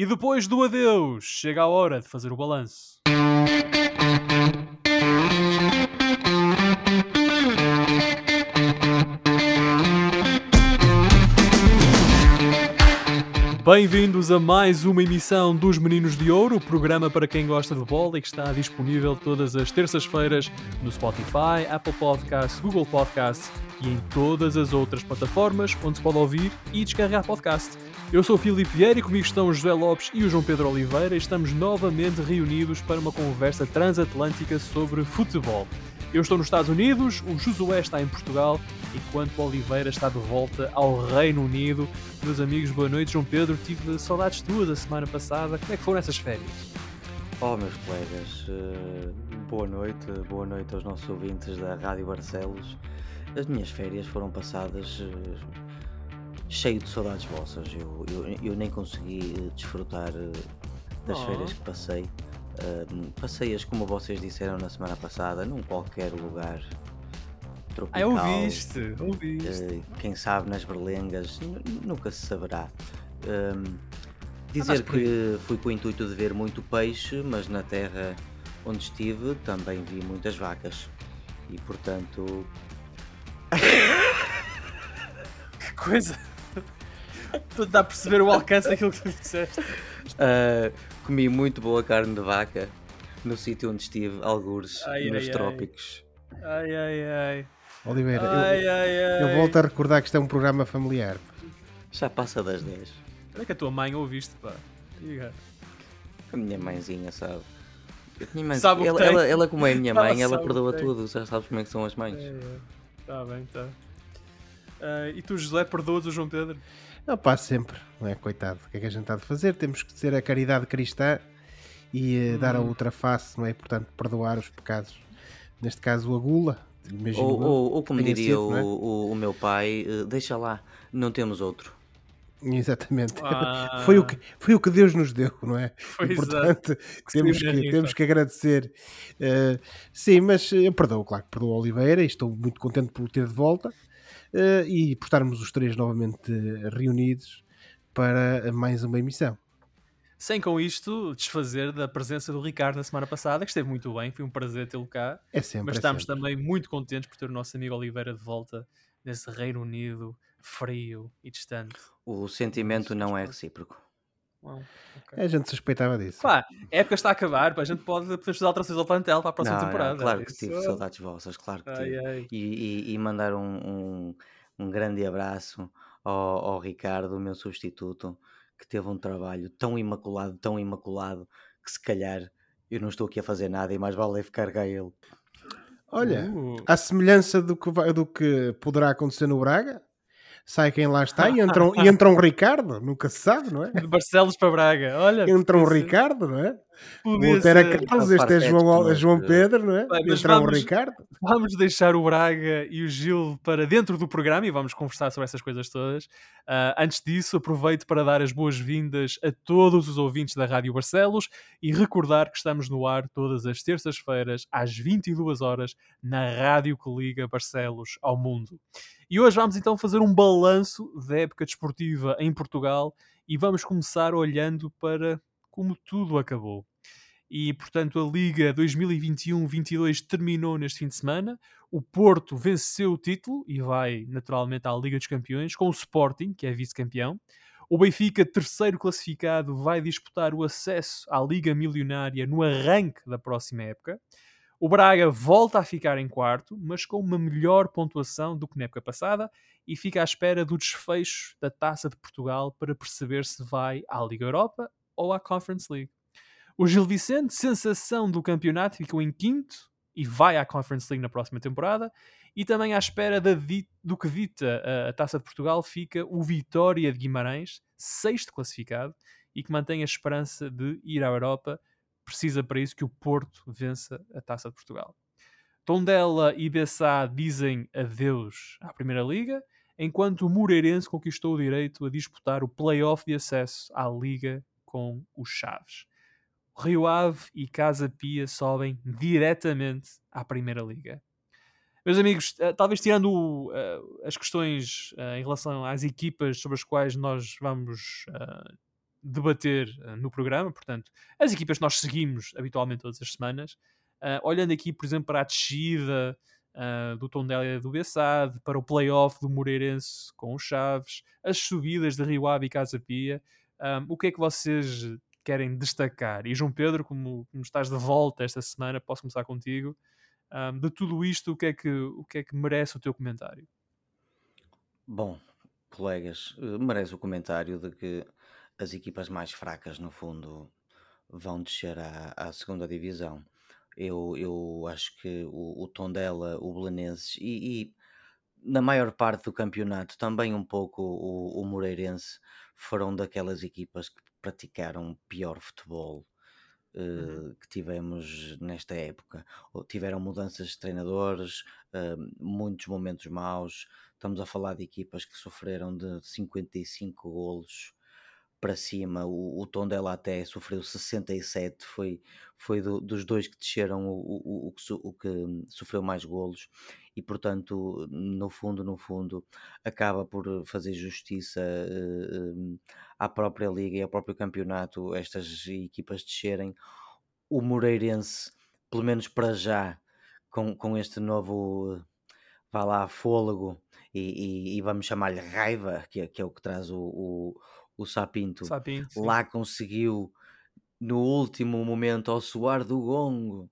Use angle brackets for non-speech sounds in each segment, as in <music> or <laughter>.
E depois do adeus, chega a hora de fazer o balanço. Bem-vindos a mais uma emissão dos Meninos de Ouro, programa para quem gosta de bola e que está disponível todas as terças-feiras no Spotify, Apple Podcasts, Google Podcasts e em todas as outras plataformas onde se pode ouvir e descarregar podcast. Eu sou o Filipe Vieira e comigo estão o José Lopes e o João Pedro Oliveira e estamos novamente reunidos para uma conversa transatlântica sobre futebol. Eu estou nos Estados Unidos, o Josué está em Portugal, enquanto o Oliveira está de volta ao Reino Unido. Meus amigos, boa noite. João Pedro, tive saudades tuas a semana passada. Como é que foram essas férias? Oh, meus colegas, uh, boa noite, boa noite aos nossos ouvintes da Rádio Barcelos. As minhas férias foram passadas uh, cheio de saudades vossas. Eu, eu, eu nem consegui desfrutar uh, das Oh. férias que passei. Passei-as, como vocês disseram na semana passada, num qualquer lugar Ah, tropical. ouviste, ouviste. Uh, quem sabe nas berlengas, nu- nunca se saberá. Um, dizer Andaste por aí. que fui com o intuito de ver muito peixe, mas na terra onde estive também vi muitas vacas. E portanto, <laughs> Que coisa! Tu dá a perceber o alcance daquilo que tu disseste. uh, comi muito boa carne de vaca no sítio onde estive, algures, Ai, nos ai, trópicos. Ai, ai, ai. Oliveira, eu- Ai, ai, ai. eu, volto a recordar que isto é um programa familiar. Já passa das 10. Olha que a tua mãe ouviste, pá. Diga. A minha mãezinha sabe. Minha mãe, Sabe ela, ela, ela, como é a minha Ela mãe, ela que perdoa tudo. Já sabes como é que são as mães. Está bem, está. e tu, José, perdoas o João Pedro? Não passa sempre, não é? Coitado. O que é que a gente está de fazer? Temos que ter a caridade cristã e eh, dar a Hum. outra face, não é? Portanto, perdoar os pecados. Neste caso, a gula. Imagino Ou, ou, ou como diria sido, o, não é? o, o meu pai, eh, deixa lá, não temos outro. Exatamente. Ah. <laughs> Foi, o que, foi o que Deus nos deu, não é? Foi E, exato. portanto, temos <laughs> que, temos que agradecer. Eh, sim, mas eu perdoo, claro que perdoo a Oliveira e estou muito contente por o ter de volta eh, e por estarmos os três novamente reunidos para mais uma emissão. Sem com isto desfazer da presença do Ricardo na semana passada, que esteve muito bem, foi um prazer tê-lo cá. É sempre. Mas é estamos sempre. também muito contentes por ter o nosso amigo Oliveira de volta nesse Reino Unido frio e distante. O sentimento não é recíproco. Uau, ok. A gente suspeitava disso. Pá, a época está a acabar, pá, a gente pode fazer alterações ao plantel para a próxima Não, não, temporada. claro que Isso- tive saudades vossas, claro que Ai, tive. ai. E, e- e mandar um, um, um grande abraço ao, ao Ricardo, o meu substituto, que teve um trabalho tão imaculado, tão imaculado, que se calhar eu não estou aqui a fazer nada e mais vale é ficar cá ele. Olha, Uh, à semelhança do que, vai- do que poderá acontecer no Braga, sai quem lá está e entra um, <laughs> e entra um Ricardo, nunca se sabe, não é? de Barcelos para Braga, olha. Entra um Ricardo, não é? podia era. Carlos, este é João, mas, João Pedro, não é? Bem, Entra um vamos- Ricardo. Vamos deixar o Braga e o Gil para dentro do programa e vamos conversar sobre essas coisas todas. Ah, antes disso, aproveito para dar as boas-vindas a todos os ouvintes da Rádio Barcelos e recordar que estamos no ar todas as terças-feiras às 22 horas na rádio que liga Barcelos ao mundo. E hoje vamos então fazer um balanço da época desportiva em Portugal e vamos começar olhando para como tudo acabou e portanto a Liga 2021-22 terminou neste fim de semana. O Porto venceu o título e vai naturalmente à Liga dos Campeões com o Sporting, que é vice-campeão. O Benfica, terceiro classificado, vai disputar o acesso à Liga Milionária no arranque da próxima época. O Braga volta a ficar em quarto, mas com uma melhor pontuação do que na época passada e fica à espera do desfecho da Taça de Portugal para perceber se vai à Liga Europa ou à Conference League. O Gil Vicente, sensação do campeonato, ficou em quinto e vai à Conference League na próxima temporada. E também à espera da do que dita a, a Taça de Portugal, fica o Vitória de Guimarães, sexto classificado, e que mantém a esperança de ir à Europa. Precisa para isso que o Porto vença a Taça de Portugal. Tondela e Bessá dizem adeus à Primeira Liga, enquanto o Moreirense conquistou o direito a disputar o play-off de acesso à Liga com os Chaves. Rio Ave e Casa Pia sobem diretamente à Primeira Liga. Meus amigos, eh, talvez tirando eh, as questões eh, em relação às equipas sobre as quais nós vamos eh, debater uh, no programa. Portanto, as equipas que nós seguimos habitualmente todas as semanas. Uh, olhando aqui, por exemplo, para a descida uh, do Tondela e do Bessade, para o playoff do Moreirense com os Chaves, as subidas de Rio Ave e Casa Pia. Um, o que é que vocês querem destacar? E João Pedro, como, como estás de volta esta semana, posso começar contigo. Um, de tudo isto, o que, é que, o que é que merece o teu comentário? Bom, colegas, eh, merece o comentário de que as equipas mais fracas, no fundo, vão descer à, à segunda divisão. Eu, eu acho que o, o Tondela, o Belenenses e, e, na maior parte do campeonato também um pouco o, o Moreirense foram daquelas equipas que praticaram pior futebol. Eh, que tivemos nesta época. Tiveram mudanças de treinadores, uh, muitos momentos maus. Estamos a falar de equipas que sofreram de 55 golos para cima. O, o Tondela até sofreu 67, foi, foi do, dos dois que desceram o, o, o, que, o que sofreu mais golos e portanto, no fundo, no fundo, acaba por fazer justiça uh, à própria liga e ao próprio campeonato estas equipas descerem. O Moreirense, pelo menos para já, com, com este novo vá lá, fôlego e, e, e vamos chamar-lhe raiva, que é, que é o que traz o, o, o Sapinto, Sapinto lá conseguiu no último momento, ao soar do gongo,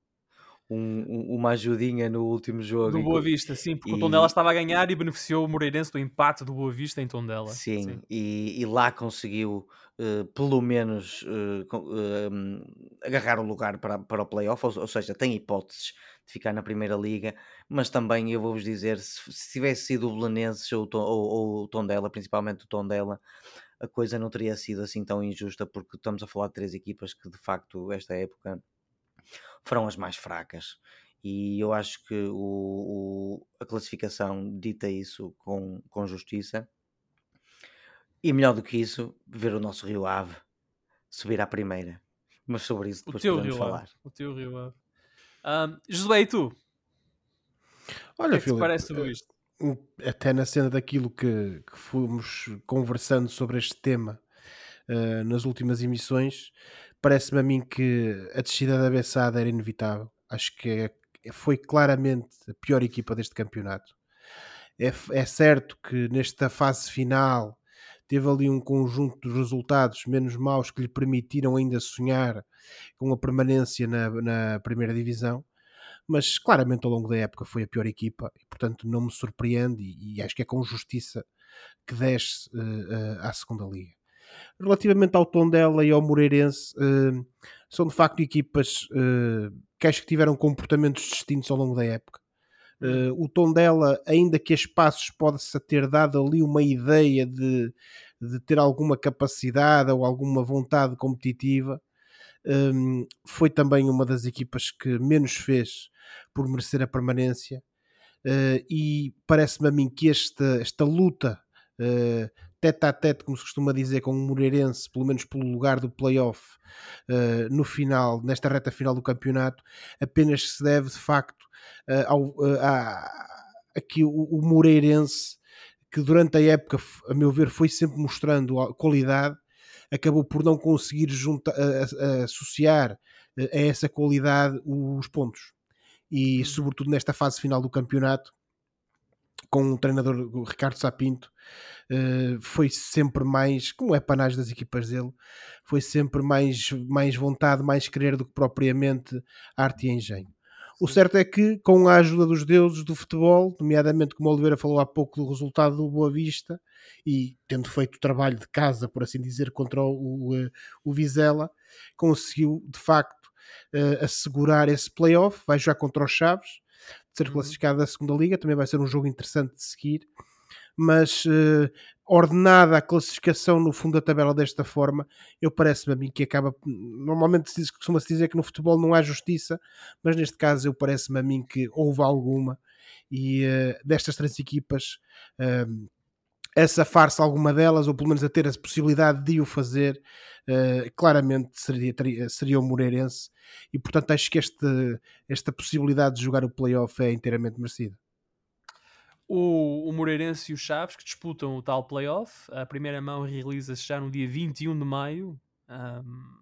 um, uma ajudinha no último jogo. Do Boa Vista, sim, porque e... o Tondela estava a ganhar e beneficiou o Moreirense do empate do Boa Vista em Tondela. Sim, sim. E, e, lá conseguiu uh, pelo menos uh, uh, agarrar o lugar para, para o playoff, ou, ou, seja, tem hipóteses de ficar na Primeira Liga, mas também eu vou-vos dizer, se, se, tivesse sido o Belenenses ou, ou, ou o Tondela, principalmente o Tondela, a coisa não teria sido assim tão injusta, porque estamos a falar de três equipas que de facto esta época foram as mais fracas. E eu acho que o, o, a classificação dita isso com, com justiça. E melhor do que isso, ver o nosso Rio Ave subir à primeira. Mas sobre isso depois podemos Rio falar. Ave. O teu Rio Ave. Um, Josué, e tu? Olha, o que é que Filipe, parece tudo isto? Até na cena daquilo que, que fomos conversando sobre este tema uh, nas últimas emissões, parece-me a mim que a descida da Bessada era inevitável. Acho que é, foi claramente a pior equipa deste campeonato. É, é certo que nesta fase final teve ali um conjunto de resultados menos maus que lhe permitiram ainda sonhar com a permanência na, na primeira divisão, mas claramente ao longo da época foi a pior equipa e portanto não me surpreende e, e acho que é com justiça que desce uh, uh, à segunda liga. Relativamente ao Tondela e ao Moreirense, uh, são de facto equipas que acho que tiveram comportamentos distintos ao longo da época. Uh, o Tondela, ainda que a espaços pode-se ter dado ali uma ideia de, de ter alguma capacidade ou alguma vontade competitiva, um, foi também uma das equipas que menos fez por merecer a permanência. Uh, e parece-me a mim que esta, esta luta uh, tete a tete, como se costuma dizer, com o Moreirense, pelo menos pelo lugar do playoff uh, no final, nesta reta final do campeonato, apenas se deve de facto uh, ao, uh, a, aqui o, o Moreirense, que durante a época, a meu ver, foi sempre mostrando qualidade, acabou por não conseguir junta, associar a essa qualidade os pontos. E, uhum. sobretudo, nesta fase final do campeonato, com o treinador o Ricardo Sapinto, uh, foi sempre mais, como é panagem das equipas dele, foi sempre mais, mais vontade, mais querer do que propriamente arte e engenho. O certo é que, com a ajuda dos deuses do futebol, nomeadamente como o Oliveira falou há pouco do resultado do Boa Vista, e tendo feito o trabalho de casa, por assim dizer, contra o, o, eh, o Vizela, conseguiu de facto uh, assegurar esse playoff, vai jogar contra os Chaves, ser uhum. classificado da segunda liga, também vai ser um jogo interessante de seguir. Mas uh, ordenada a classificação no fundo da tabela desta forma, eu parece-me a mim que acaba. Normalmente se costuma-se dizer que no futebol não há justiça, mas neste caso eu parece-me a mim que houve alguma. E uh, destas três equipas, uh, essa farsa alguma delas, ou pelo menos a ter a possibilidade de o fazer, uh, claramente seria, teria, seria o Moreirense, e portanto acho que este, esta possibilidade de jogar o playoff é inteiramente merecida. o, o Moreirense e o Chaves que disputam o tal playoff. A primeira mão realiza-se já no dia 21 de maio um,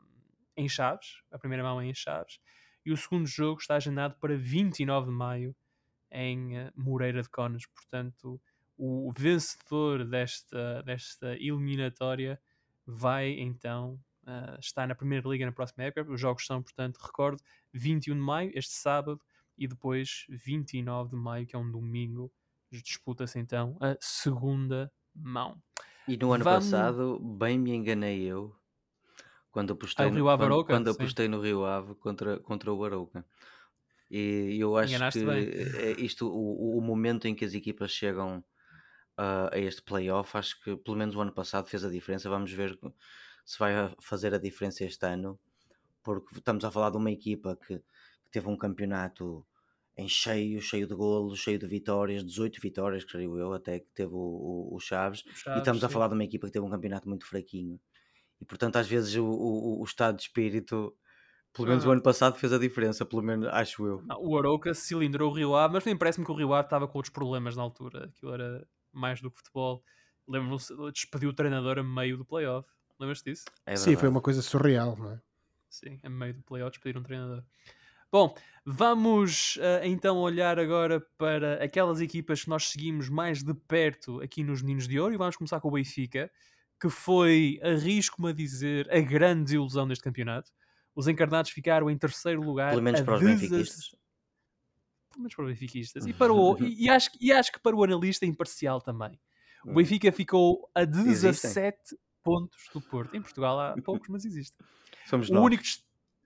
em Chaves. A primeira mão é em Chaves. E o segundo jogo está agendado para 29 de maio em uh, Moreira de Conas. Portanto, o vencedor desta, desta eliminatória vai então uh, estar na Primeira Liga na próxima época. Os jogos são, portanto, recordo, 21 de maio, este sábado, e depois 29 de maio, que é um domingo, disputa-se então a segunda mão. E no ano Vamos... passado, bem me enganei eu, quando apostei, ah, no, Ave quando, quando apostei no Rio Ave contra, contra o Arouca. E eu acho Enganaste que bem. É isto, o, o momento em que as equipas chegam uh, a este playoff, acho que pelo menos o ano passado fez a diferença. Vamos ver se vai fazer a diferença este ano, porque estamos a falar de uma equipa que, que teve um campeonato em cheio, cheio de golos, cheio de vitórias, 18 vitórias, creio eu, até que teve o, o, o Chaves, Chaves, e estamos sim. a falar de uma equipa que teve um campeonato muito fraquinho. E portanto, às vezes, o, o, o estado de espírito, pelo menos ah. o ano passado, fez a diferença, pelo menos acho eu. Não, o Arouca cilindrou o Rio Ave, mas nem parece-me que o Rio Ave estava com outros problemas na altura. Aquilo era mais do que futebol. Lembro-me, despediu o treinador a meio do playoff. Lembras-te disso? É Sim, foi uma coisa surreal, não é? Sim, a meio do playoff despedir um treinador. Bom, vamos uh, então olhar agora para aquelas equipas que nós seguimos mais de perto aqui nos Meninos de Ouro e vamos começar com o Benfica, que foi, arrisco-me a dizer, a grande desilusão deste campeonato. Os encarnados ficaram em terceiro lugar. Pelo menos para os benfiquistas. Pelo menos para os benfiquistas. E, para <laughs> o, e, e, acho, e acho que para o analista imparcial também. O hum. Benfica ficou a 17 Existem. pontos do Porto. Em Portugal há poucos, mas existem. Somos o nós. único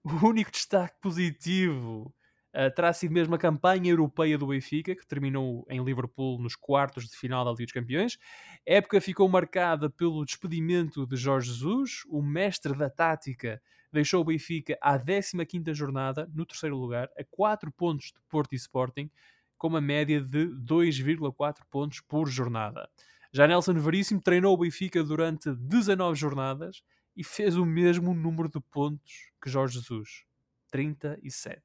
o único destaque positivo uh, terá sido mesmo a campanha europeia do Benfica, que terminou em Liverpool nos quartos de final da Liga dos Campeões. A época ficou marcada pelo despedimento de Jorge Jesus, o mestre da tática deixou o Benfica à 15ª jornada, no terceiro lugar, a 4 pontos de Porto e Sporting, com uma média de 2,4 pontos por jornada. Já Nelson Veríssimo treinou o Benfica durante 19 jornadas e fez o mesmo número de pontos que Jorge Jesus, 37,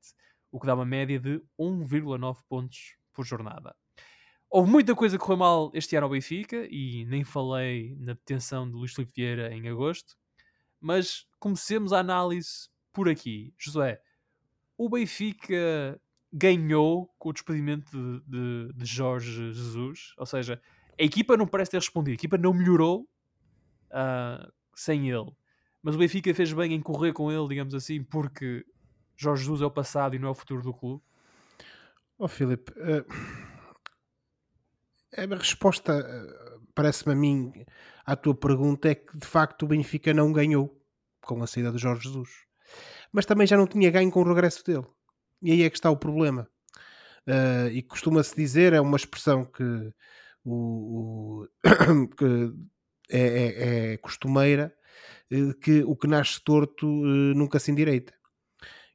o que dá uma média de 1,9 pontos por jornada. Houve muita coisa que correu mal este ano ao Benfica e nem falei na detenção de Luís Filipe Vieira em agosto, mas comecemos a análise por aqui. José, o Benfica ganhou com o despedimento de, de, de Jorge Jesus, ou seja, a equipa não parece ter respondido, a equipa não melhorou uh, sem ele. Mas o Benfica fez bem em correr com ele, digamos assim, porque Jorge Jesus é o passado e não é o futuro do clube. Oh, Filipe, uh, a resposta, uh, parece-me a mim, à tua pergunta é que de facto o Benfica não ganhou com a saída de Jorge Jesus, mas também já não tinha ganho com o regresso dele. E aí é que está o problema. Uh, e costuma-se dizer, é uma expressão que, o, o <coughs> que é, é, é costumeira, eh, que o que nasce torto eh, nunca se endireita.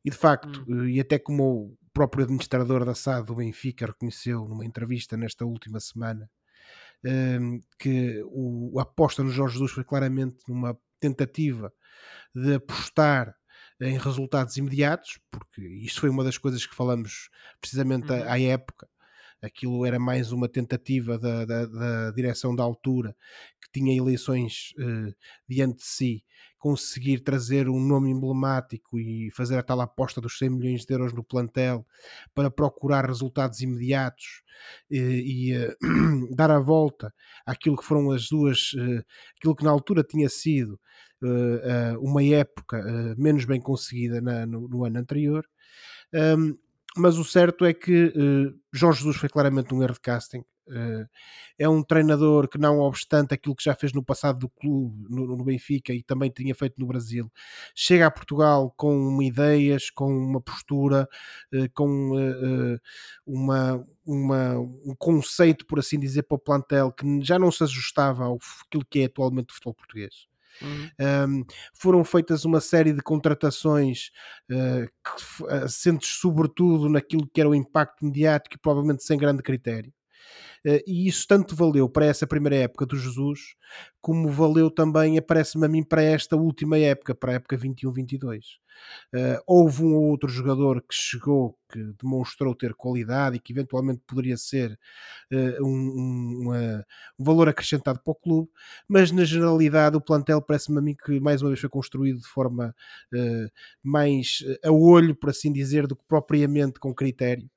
E de facto, hum. Eh, e até como o próprio administrador da SAD do Benfica reconheceu numa entrevista nesta última semana, que o, a aposta no Jorge Jesus foi claramente numa tentativa de apostar em resultados imediatos, porque isso foi uma das coisas que falamos precisamente uhum. à, à época, aquilo era mais uma tentativa da, da, da direção da altura, que tinha eleições eh, diante de si, conseguir trazer um nome emblemático e fazer a tal aposta dos 100 milhões de euros no plantel para procurar resultados imediatos eh, e, e <clears throat> dar a volta àquilo que foram as duas, eh, aquilo que na altura tinha sido uma época menos bem conseguida na, no, no, ano anterior. Um, mas o certo é que uh, Jorge Jesus foi claramente um erro de casting. Uh, é um treinador que, não obstante aquilo que já fez no passado do clube, no, no, Benfica e também tinha feito no Brasil, chega a Portugal com ideias, com uma postura, uh, com uma, uma, um conceito, por assim dizer, para o plantel que já não se ajustava ao aquilo que é atualmente o futebol português. Uhum. Um, foram feitas uma série de contratações uh, que, assentes sobretudo naquilo que era o impacto mediático e provavelmente sem grande critério. Uh, e isso tanto valeu para essa primeira época do Jesus, como valeu também, parece-me a mim, para esta última época, para a época 21-22. Uh, houve um ou outro jogador que chegou, que demonstrou ter qualidade e que eventualmente poderia ser uh, um, um, um, valor acrescentado para o clube, mas na generalidade o plantel parece-me a mim que mais uma vez foi construído de forma uh, mais a olho, por assim dizer, do que propriamente com critério.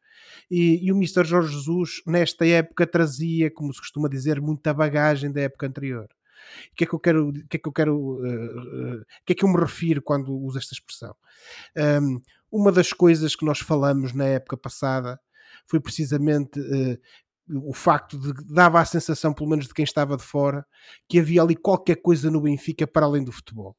E, e, o Mr. Jorge Jesus, nesta época, trazia, como se costuma dizer, muita bagagem da época anterior. O que é que eu quero, o que é que eu quero, uh, uh, que é que eu me refiro quando uso esta expressão? Um, uma das coisas que nós falamos na época passada foi precisamente uh, o facto de dava a sensação, pelo menos de quem estava de fora, que havia ali qualquer coisa no Benfica para além do futebol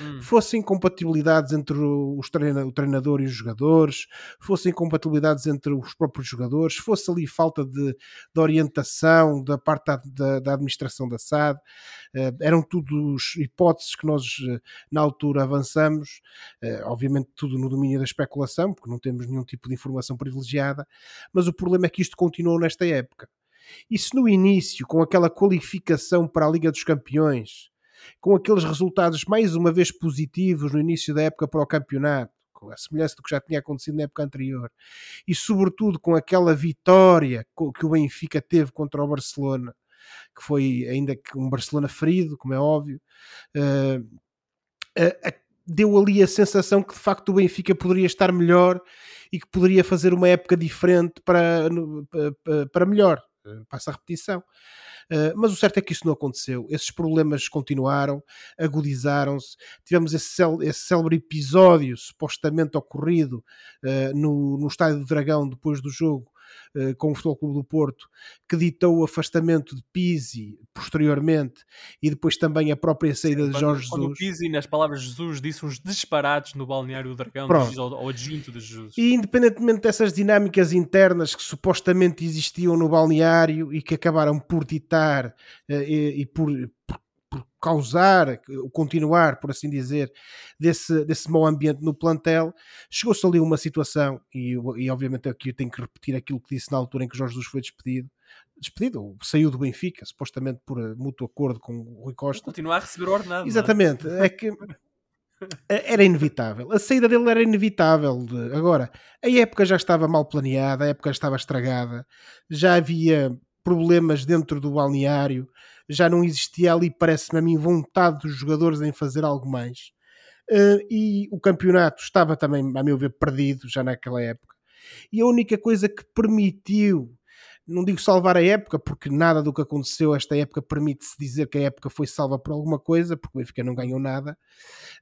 hum. fossem compatibilidades entre os treina, o treinador e os jogadores, fossem compatibilidades entre os próprios jogadores, fosse ali falta de, de orientação da parte da, da, da administração da SAD, uh, eram tudo hipóteses que nós uh, na altura avançamos, uh, obviamente tudo no domínio da especulação, porque não temos nenhum tipo de informação privilegiada, mas o problema é que isto continuou nesta época. E se no início, com aquela qualificação para a Liga dos Campeões, com aqueles resultados mais uma vez positivos no início da época para o campeonato, com a semelhança do que já tinha acontecido na época anterior, e sobretudo com aquela vitória que o Benfica teve contra o Barcelona, que foi ainda que um Barcelona ferido, como é óbvio, uh, deu ali a sensação que de facto o Benfica poderia estar melhor e que poderia fazer uma época diferente para, para melhor. Eh, passa a repetição. Uh, mas o certo é que isso não aconteceu. Esses problemas continuaram, agudizaram-se. Tivemos esse, cel esse célebre episódio supostamente ocorrido uh, no, no Estádio do Dragão depois do jogo, eh, com o Futebol Clube do Porto, que ditou o afastamento de Pizzi posteriormente e depois também a própria saída Sim, de Jorge quando, Jesus. Pizzi, nas palavras de Jesus, disse uns disparates no balneário do Dragão ao, ao adjunto de Jesus. E independentemente dessas dinâmicas internas que supostamente existiam no balneário e que acabaram por ditar uh, e, e por, por causar, continuar, por assim dizer, desse, desse mau ambiente no plantel, chegou-se ali uma situação, e, e obviamente aqui eu tenho que repetir aquilo que disse na altura em que Jorge Jesus foi despedido, despedido, ou saiu do Benfica, supostamente por eh, mútuo acordo com o Rui Costa. Continuar a receber ordenado. É? Exatamente, é? que <laughs> era inevitável. A saída dele era inevitável. Agora, a época já estava mal planeada, a época estava estragada, já havia problemas dentro do balneário, já não existia ali, parece-me a mim, vontade dos jogadores em fazer algo mais. Uh, e o campeonato estava também, a meu ver, perdido já naquela época. E a única coisa que permitiu, não digo salvar a época, porque nada do que aconteceu esta época permite-se dizer que a época foi salva por alguma coisa, porque o Benfica não ganhou nada,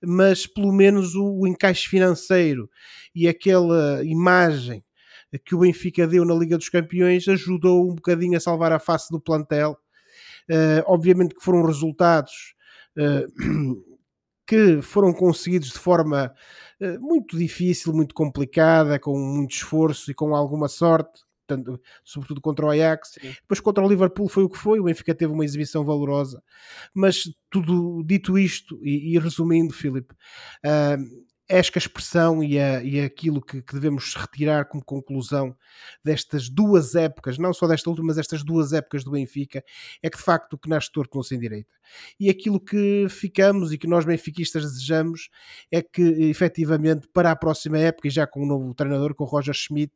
mas pelo menos o, o encaixe financeiro e aquela imagem que o Benfica deu na Liga dos Campeões ajudou um bocadinho a salvar a face do plantel obviamente que foram resultados uh, <clears throat> que foram conseguidos de forma uh, muito difícil, muito complicada, com muito esforço e com alguma sorte. Tanto, sobretudo contra o Ajax, Sim. depois contra o Liverpool foi o que foi, o Benfica teve uma exibição valorosa, mas tudo dito isto e, e resumindo, Filipe, uh, acho que a expressão e, a, e aquilo que, que, devemos retirar como conclusão destas duas épocas, não só desta última, mas estas duas épocas do Benfica, é que de facto o que nasce torto não sem direita. E aquilo que ficamos e que nós benfiquistas desejamos é que efetivamente para a próxima época, e já com o um novo treinador, com o Roger Schmidt,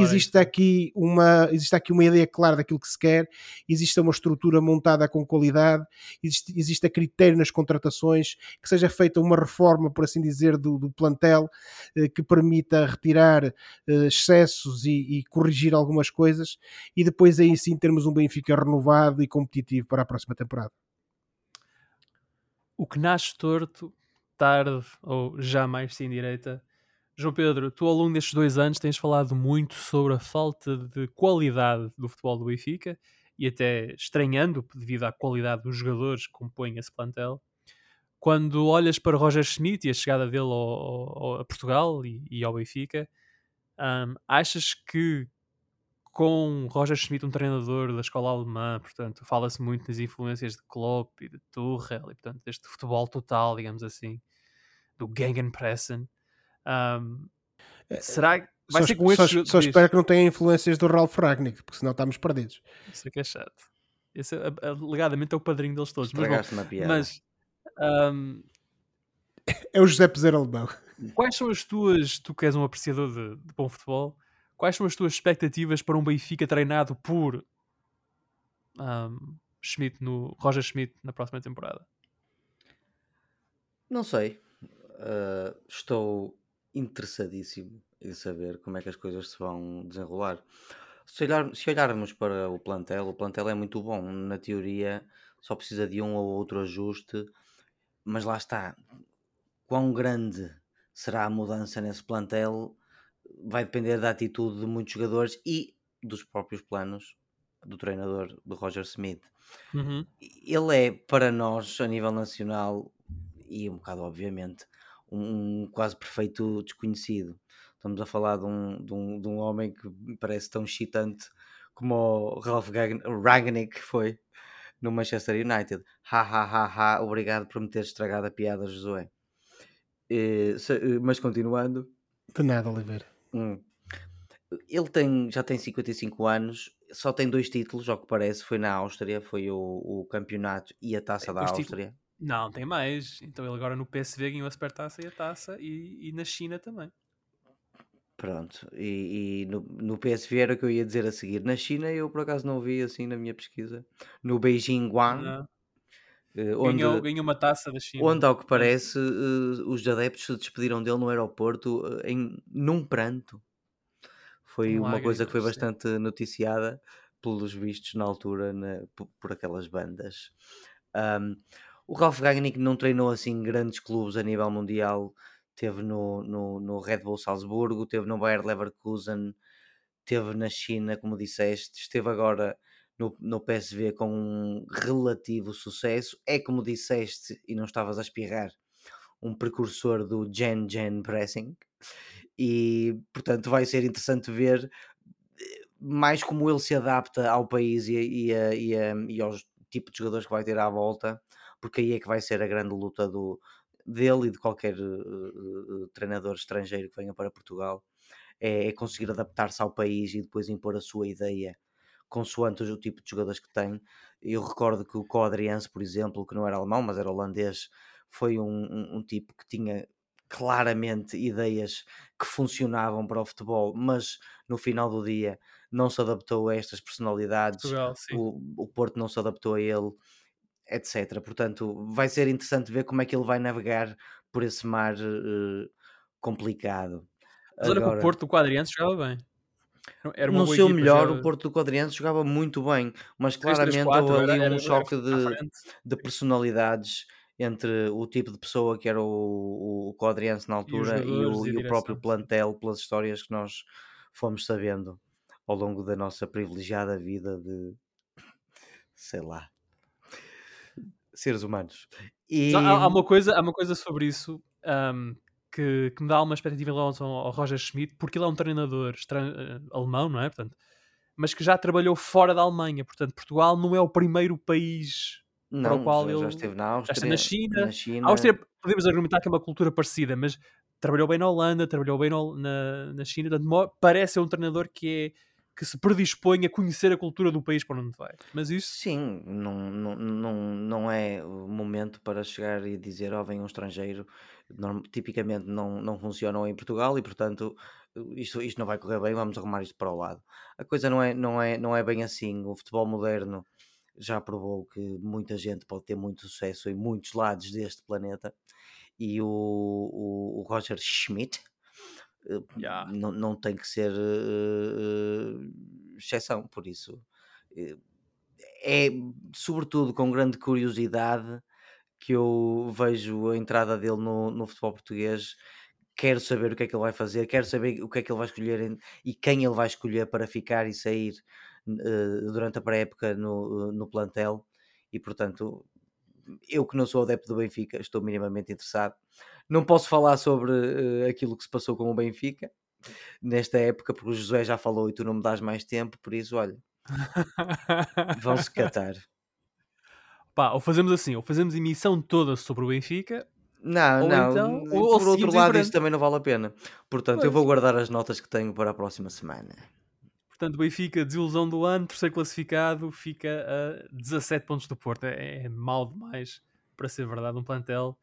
existe, aqui uma, existe aqui uma ideia clara daquilo que se quer, existe uma estrutura montada com qualidade, existe, existe a critério nas contratações, que seja feita uma reforma, por assim dizer, do, do plantel eh, que permita retirar eh, excessos e, e, corrigir algumas coisas e depois aí sim termos um Benfica renovado e competitivo para a próxima temporada. O que nasce torto, tarde ou jamais sem direita. João Pedro, tu ao longo destes dois anos tens falado muito sobre a falta de qualidade do futebol do Benfica e até estranhando devido à qualidade dos jogadores que compõem esse plantel quando olhas para Roger Schmidt e a chegada dele ao, ao, a Portugal e, e ao Benfica, um, achas que com Roger Schmidt, um treinador da escola alemã, portanto, fala-se muito das influências de Klopp e de Tuchel, e portanto, deste futebol total, digamos assim, do Gegenpressen. Um, será, vai só, ser com só, estes. só espero que não tenha influências do Ralph Ragnick, porque senão estamos perdidos. Isso é que é chato. Esse, é- alegadamente é o padrinho deles todos. Mas, bom, Estragaste na piada. mas ahm, É o José Peseiro Alemão. quais são as tuas, tu que és um apreciador de, de bom futebol, quais são as tuas expectativas para um Benfica treinado por ahm, Schmidt no, Roger Schmidt na próxima temporada? Não sei. Ah, estou interessadíssimo em saber como é que as coisas se vão desenrolar. Se, olhar- se olharmos para o plantel, o plantel é muito bom. Na teoria, só precisa de um ou outro ajuste, mas lá está. Quão grande será a mudança nesse plantel vai depender da atitude de muitos jogadores e dos próprios planos do treinador, do Roger Smith Uhum. ele é para nós a nível nacional e um bocado obviamente um, quase perfeito desconhecido estamos a falar de um, de um, de um homem que parece tão excitante como o Ralph Rangnick foi no Manchester United ha ha ha ha obrigado por me ter estragado a piada Josué Eh, se- eh, mas continuando De nada, Oliveira. Hum. Ele tem, já tem 55 anos, só tem dois títulos, ao que parece, foi na Áustria, foi o, o campeonato e a taça Tem da dois títulos. Áustria. Não, tem mais. Então ele agora no PSV ganhou a supertaça e a taça e, e na China também. Pronto, e, e no, no PSV era o que eu ia dizer a seguir. Na China eu por acaso não vi assim na minha pesquisa. No Beijing Guan, Não. eh, onde, Ganhou, ganhou uma taça da China. onde ao que parece eh, os adeptos se despediram dele no aeroporto eh, em, num pranto. Foi Com uma coisa que foi lágrimas, sim. bastante noticiada pelos vistos na altura na- por, por aquelas bandas. O Ralf Rangnick não treinou assim grandes clubes a nível mundial. Teve no, no, no Red Bull Salzburgo, teve no Bayer Leverkusen, teve na China, como disseste, esteve agora no, no PSV com um relativo sucesso. É como disseste, e não estavas a espirrar, um precursor do Gen Gen Pressing. E portanto vai ser interessante ver eh, mais como ele se adapta ao país e, e, e, e aos tipos de jogadores que vai ter à volta, porque aí é que vai ser a grande luta do, dele e de qualquer eh, treinador estrangeiro que venha para Portugal. É, é conseguir adaptar-se ao país e depois impor a sua ideia consoante o tipo de jogadores que tem. Eu recordo que o Codriance, por exemplo, que não era alemão, mas era holandês, foi um, um- um tipo que tinha claramente ideias que funcionavam para o futebol, mas no final do dia não se adaptou a estas personalidades, Portugal, o, o Porto não se adaptou a ele, etc. Portanto, vai ser interessante ver como é que ele vai navegar por esse mar eh, complicado. Mas que o Agora- Porto do Quadriante jogava bem. Era no seu equipa, melhor, o Porto do Quadriense jogava muito bem, mas 3-3-4, claramente houve ali era- um choque de, de personalidades entre o tipo de pessoa que era o, o Quadriense na altura e, jogadores o, e e o próprio plantel, pelas histórias que nós fomos sabendo ao longo da nossa privilegiada vida de sei lá seres humanos. E há, há uma coisa, há uma coisa sobre isso ahm, que, que me dá uma expectativa em relação ao Roger Schmidt, porque ele é um treinador eh, alemão, não é? Portanto, mas que já trabalhou fora da Alemanha. Portanto, Portugal não é o primeiro país para o não, qual já, ele já esteve na já Áustria, está na China. na China, A Áustria podemos argumentar que é uma cultura parecida, mas trabalhou bem na Holanda, trabalhou bem na, na China, portanto, parece ser um treinador que é que se predispõe a conhecer a cultura do país para onde vai. Mas isso Sim, não, não, não, não é o momento para chegar e dizer, ó, vem um estrangeiro. Tipicamente não, não funcionam em Portugal e, portanto, isto, isto não vai correr bem, vamos arrumar isto para o lado. A coisa não é, não é, não é bem assim. O futebol moderno já provou que muita gente pode ter muito sucesso em muitos lados deste planeta e o, o, o Roger Schmidt Ya. não, não tem que ser eh, exceção, por isso. eh, é sobretudo com grande curiosidade que eu vejo a entrada dele no, no futebol português. Quero saber o que é que ele vai fazer, quero saber o que é que ele vai escolher e quem ele vai escolher para ficar e sair eh, durante a pré-época no, no plantel. E portanto, eu que não sou adepto do Benfica, estou minimamente interessado. Não posso falar sobre eh, aquilo que se passou com o Benfica nesta época, porque o José já falou e tu não me dás mais tempo, por isso, olha, vão-se <laughs> catar. Pá, ou fazemos assim, ou fazemos emissão toda sobre o Benfica, Não, Ou não. então- ou- ou por outro lado, isso também não vale a pena. Portanto, eu Pois. vou guardar as notas que tenho para a próxima semana. Portanto, Benfica, desilusão do ano, terceiro classificado, fica a 17 pontos do Porto. É, é mal demais para ser verdade. Um plantel,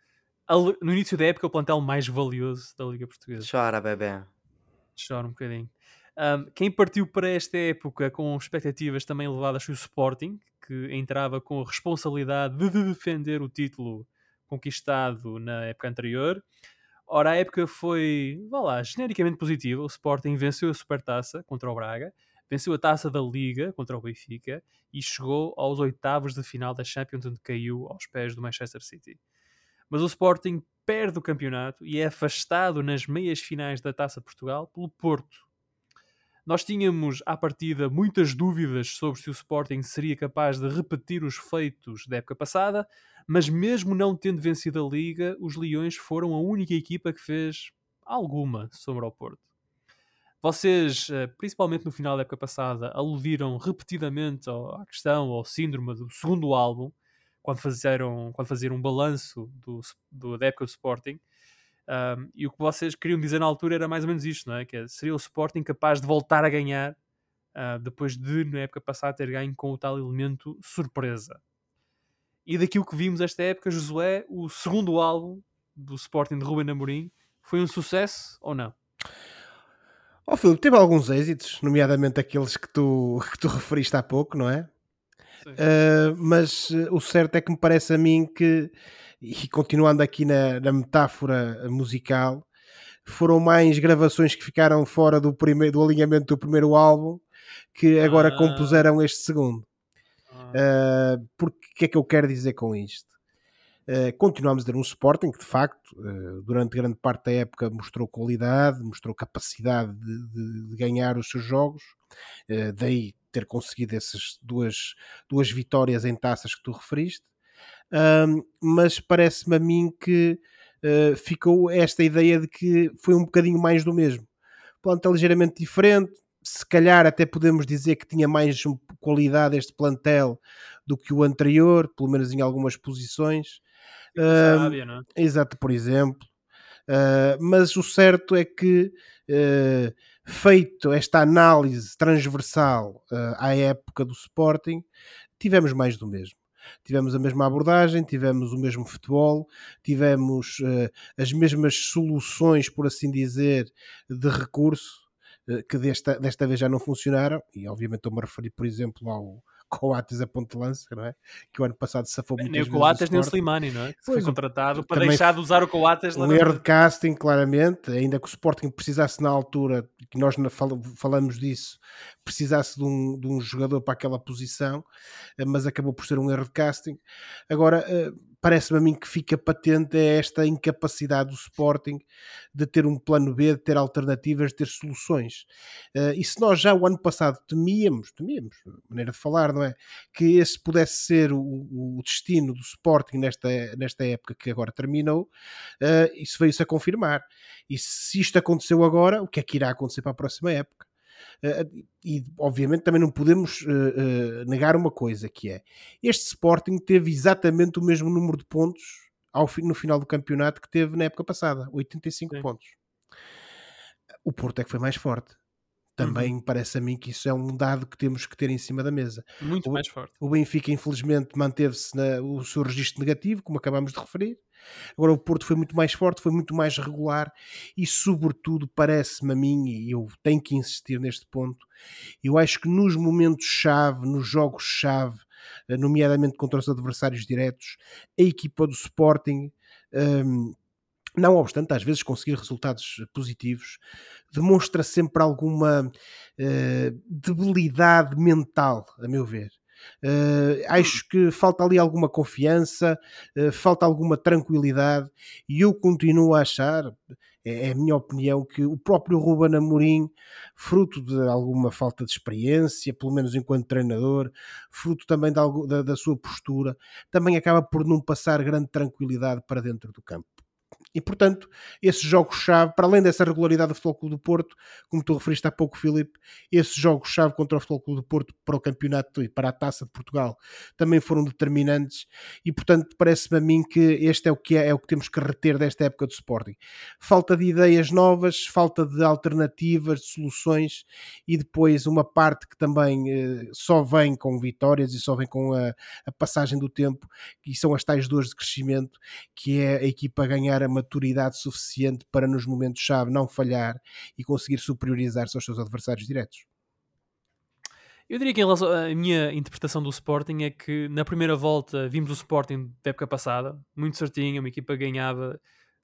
no início da época, o plantel mais valioso da Liga Portuguesa. Chora, bebê. Chora um bocadinho. Um, quem partiu para esta época com expectativas também elevadas foi o Sporting, que entrava com a responsabilidade de defender o título conquistado na época anterior. Ora, a época foi, vá lá, genericamente positiva. O Sporting venceu a Supertaça contra o Braga, venceu a Taça da Liga contra o Benfica e chegou aos oitavos de final da Champions, onde caiu aos pés do Manchester City. Mas o Sporting perde o campeonato e é afastado nas meias finais da Taça Portugal pelo Porto. Nós tínhamos, à partida, muitas dúvidas sobre se o Sporting seria capaz de repetir os feitos da época passada, mas mesmo não tendo vencido a Liga, os Leões foram a única equipa que fez alguma sombra ao Porto. Vocês, eh, principalmente no final da época passada, aludiram repetidamente à questão, ao síndrome do segundo álbum, quando faziam, quando faziam um balanço do, do- da época do Sporting. Um, e o que vocês queriam dizer na altura era mais ou menos isto, não é? Que é, seria o Sporting capaz de voltar a ganhar ah, depois de, na época passada, ter ganho com o tal elemento surpresa. E daquilo que vimos esta época, Josué, o segundo álbum do Sporting de Ruben Amorim foi um sucesso ou não? Ó Filipe, teve alguns êxitos, nomeadamente aqueles que tu, <laughs> que tu referiste há pouco, não é? Uh, mas uh, o certo é que me parece a mim que, e continuando aqui na, na metáfora musical, foram mais gravações que ficaram fora do, primeiro, do alinhamento do primeiro álbum que agora Ah. compuseram este segundo. Ah, Uh, porque o que é que eu quero dizer com isto? Uh, continuamos a ter um Sporting que, de facto, uh, durante grande parte da época mostrou qualidade, mostrou capacidade de, de- de ganhar os seus jogos, uh, daí ter conseguido essas duas, duas vitórias em taças que tu referiste. Um, mas parece-me a mim que ficou esta ideia de que foi um bocadinho mais do mesmo. Plantel ligeiramente diferente, se calhar até podemos dizer que tinha mais qualidade este plantel do que o anterior, pelo menos em algumas posições. Ahm, sábia, não é? Exato, por exemplo. Uh, mas o certo é que, uh, feito esta análise transversal uh, à época do Sporting, tivemos mais do mesmo. Tivemos a mesma abordagem, tivemos o mesmo futebol, tivemos as mesmas soluções, por assim dizer, de recurso, que desta, desta vez já não funcionaram, e obviamente estou-me a referir, por exemplo, ao Coates a ponto de lança, não é? Que o ano passado safou muitas Nem o Coates nem o. Slimani, não é? Que foi contratado para deixar de usar o Coates um erro de casting, claramente, ainda que o Sporting precisasse na altura, que nós falamos disso, precisasse de um, de um jogador para aquela posição, eh, mas acabou por ser um erro de casting. Agora, eh, parece-me a mim que fica patente é esta incapacidade do Sporting de ter um plano B, de ter alternativas, de ter soluções. Eh, E se nós já o ano passado temíamos, temíamos, maneira de falar, não é? Que esse pudesse ser o, o destino do Sporting nesta, nesta época que agora terminou, Uh, isso veio-se a confirmar. E se isto aconteceu agora, o que é que irá acontecer para a próxima época? Uh, e obviamente também não podemos uh, negar uma coisa que é este Sporting teve exatamente o mesmo número de pontos ao no final do campeonato que teve na época passada, 85 Sim. pontos. O Porto é que foi mais forte. Também parece a mim que isso é um dado que temos que ter em cima da mesa. Muito o- mais forte. O Benfica, infelizmente, manteve-se o seu registro negativo, como acabámos de referir. Agora, o Porto foi muito mais forte, foi muito mais regular e, sobretudo, parece-me a mim, e eu tenho que insistir neste ponto, eu acho que nos momentos-chave, nos jogos-chave, eh, nomeadamente contra os adversários diretos, a equipa do Sporting. hum, não obstante, às vezes conseguir resultados positivos, demonstra sempre alguma eh, debilidade mental, a meu ver. Eh, acho que falta ali alguma confiança, eh, falta alguma tranquilidade, e eu continuo a achar, é, é a minha opinião, que o próprio Ruben Amorim, fruto de alguma falta de experiência, pelo menos enquanto treinador, fruto também de algo- da, da sua postura, também acaba por não passar grande tranquilidade para dentro do campo. E, portanto, esses jogos-chave, para além dessa regularidade do Futebol Clube do Porto, como tu referiste há pouco, Filipe, esses jogos-chave contra o Futebol Clube do Porto para o campeonato e para a Taça de Portugal também foram determinantes e, portanto, parece-me a mim que este é o que é, é o que temos que reter desta época do Sporting. Falta de ideias novas, falta de alternativas, de soluções e depois uma parte que também eh, só vem com vitórias e só vem com a, a passagem do tempo, e são as tais dores de crescimento, que é a equipa ganhar a maturidade suficiente para nos momentos-chave não falhar e conseguir superiorizar-se aos seus adversários diretos. Eu diria que relação à minha interpretação do Sporting é que na primeira volta vimos o Sporting da época passada, muito certinho, uma equipa ganhava,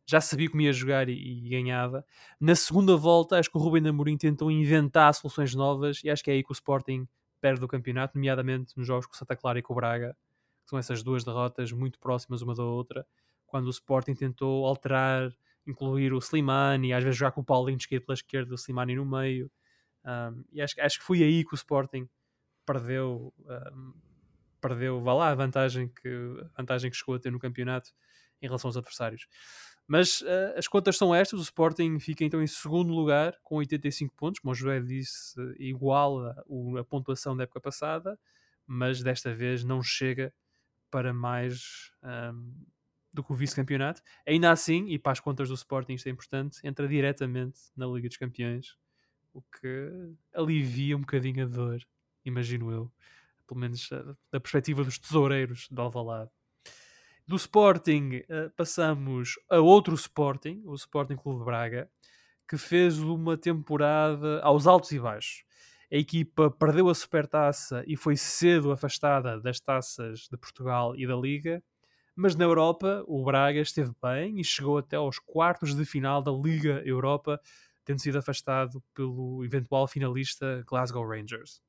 já sabia como ia jogar e, e, ganhava. Na segunda volta, acho que o Rubem Amorim tentou inventar soluções novas e acho que é aí que o Sporting perde o campeonato, nomeadamente nos jogos com Santa Clara e com o Braga, que são essas duas derrotas muito próximas uma da outra quando o Sporting tentou alterar, incluir o Slimani, às vezes jogar com o Paulinho de esquerda pela esquerda, o Slimani no meio. Um, e acho, acho que foi aí que o Sporting perdeu, um, perdeu vá lá, a vantagem, que, a vantagem que chegou a ter no campeonato em relação aos adversários. Mas uh, as contas são estas: o Sporting fica então em segundo lugar com 85 pontos, como o Joé disse, igual a, a pontuação da época passada, mas desta vez não chega para mais. Um, do que o vice-campeonato. Ainda assim, e para as contas do Sporting isto é importante, entra diretamente na Liga dos Campeões, o que alivia um bocadinho a dor, imagino eu, pelo menos uh, da perspectiva dos tesoureiros de Alvalade. Do Sporting uh, passamos a outro Sporting, o Sporting Clube de Braga, que fez uma temporada aos altos e baixos. A equipa perdeu a supertaça e foi cedo afastada das taças de Portugal e da Liga mas na Europa o Braga esteve bem e chegou até aos quartos de final da Liga Europa, tendo sido afastado pelo eventual finalista Glasgow Rangers.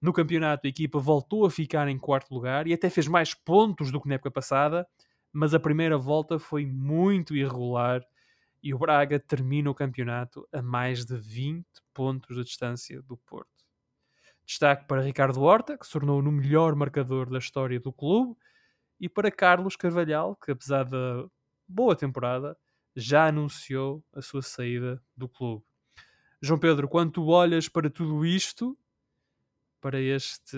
No campeonato, a equipa voltou a ficar em quarto lugar e até fez mais pontos do que na época passada, mas a primeira volta foi muito irregular e o Braga termina o campeonato a mais de 20 pontos de distância do Porto. Destaque para Ricardo Horta, que se tornou no melhor marcador da história do clube, e para Carlos Carvalhal, que apesar da boa temporada, já anunciou a sua saída do clube. João Pedro, quando tu olhas para tudo isto, para este,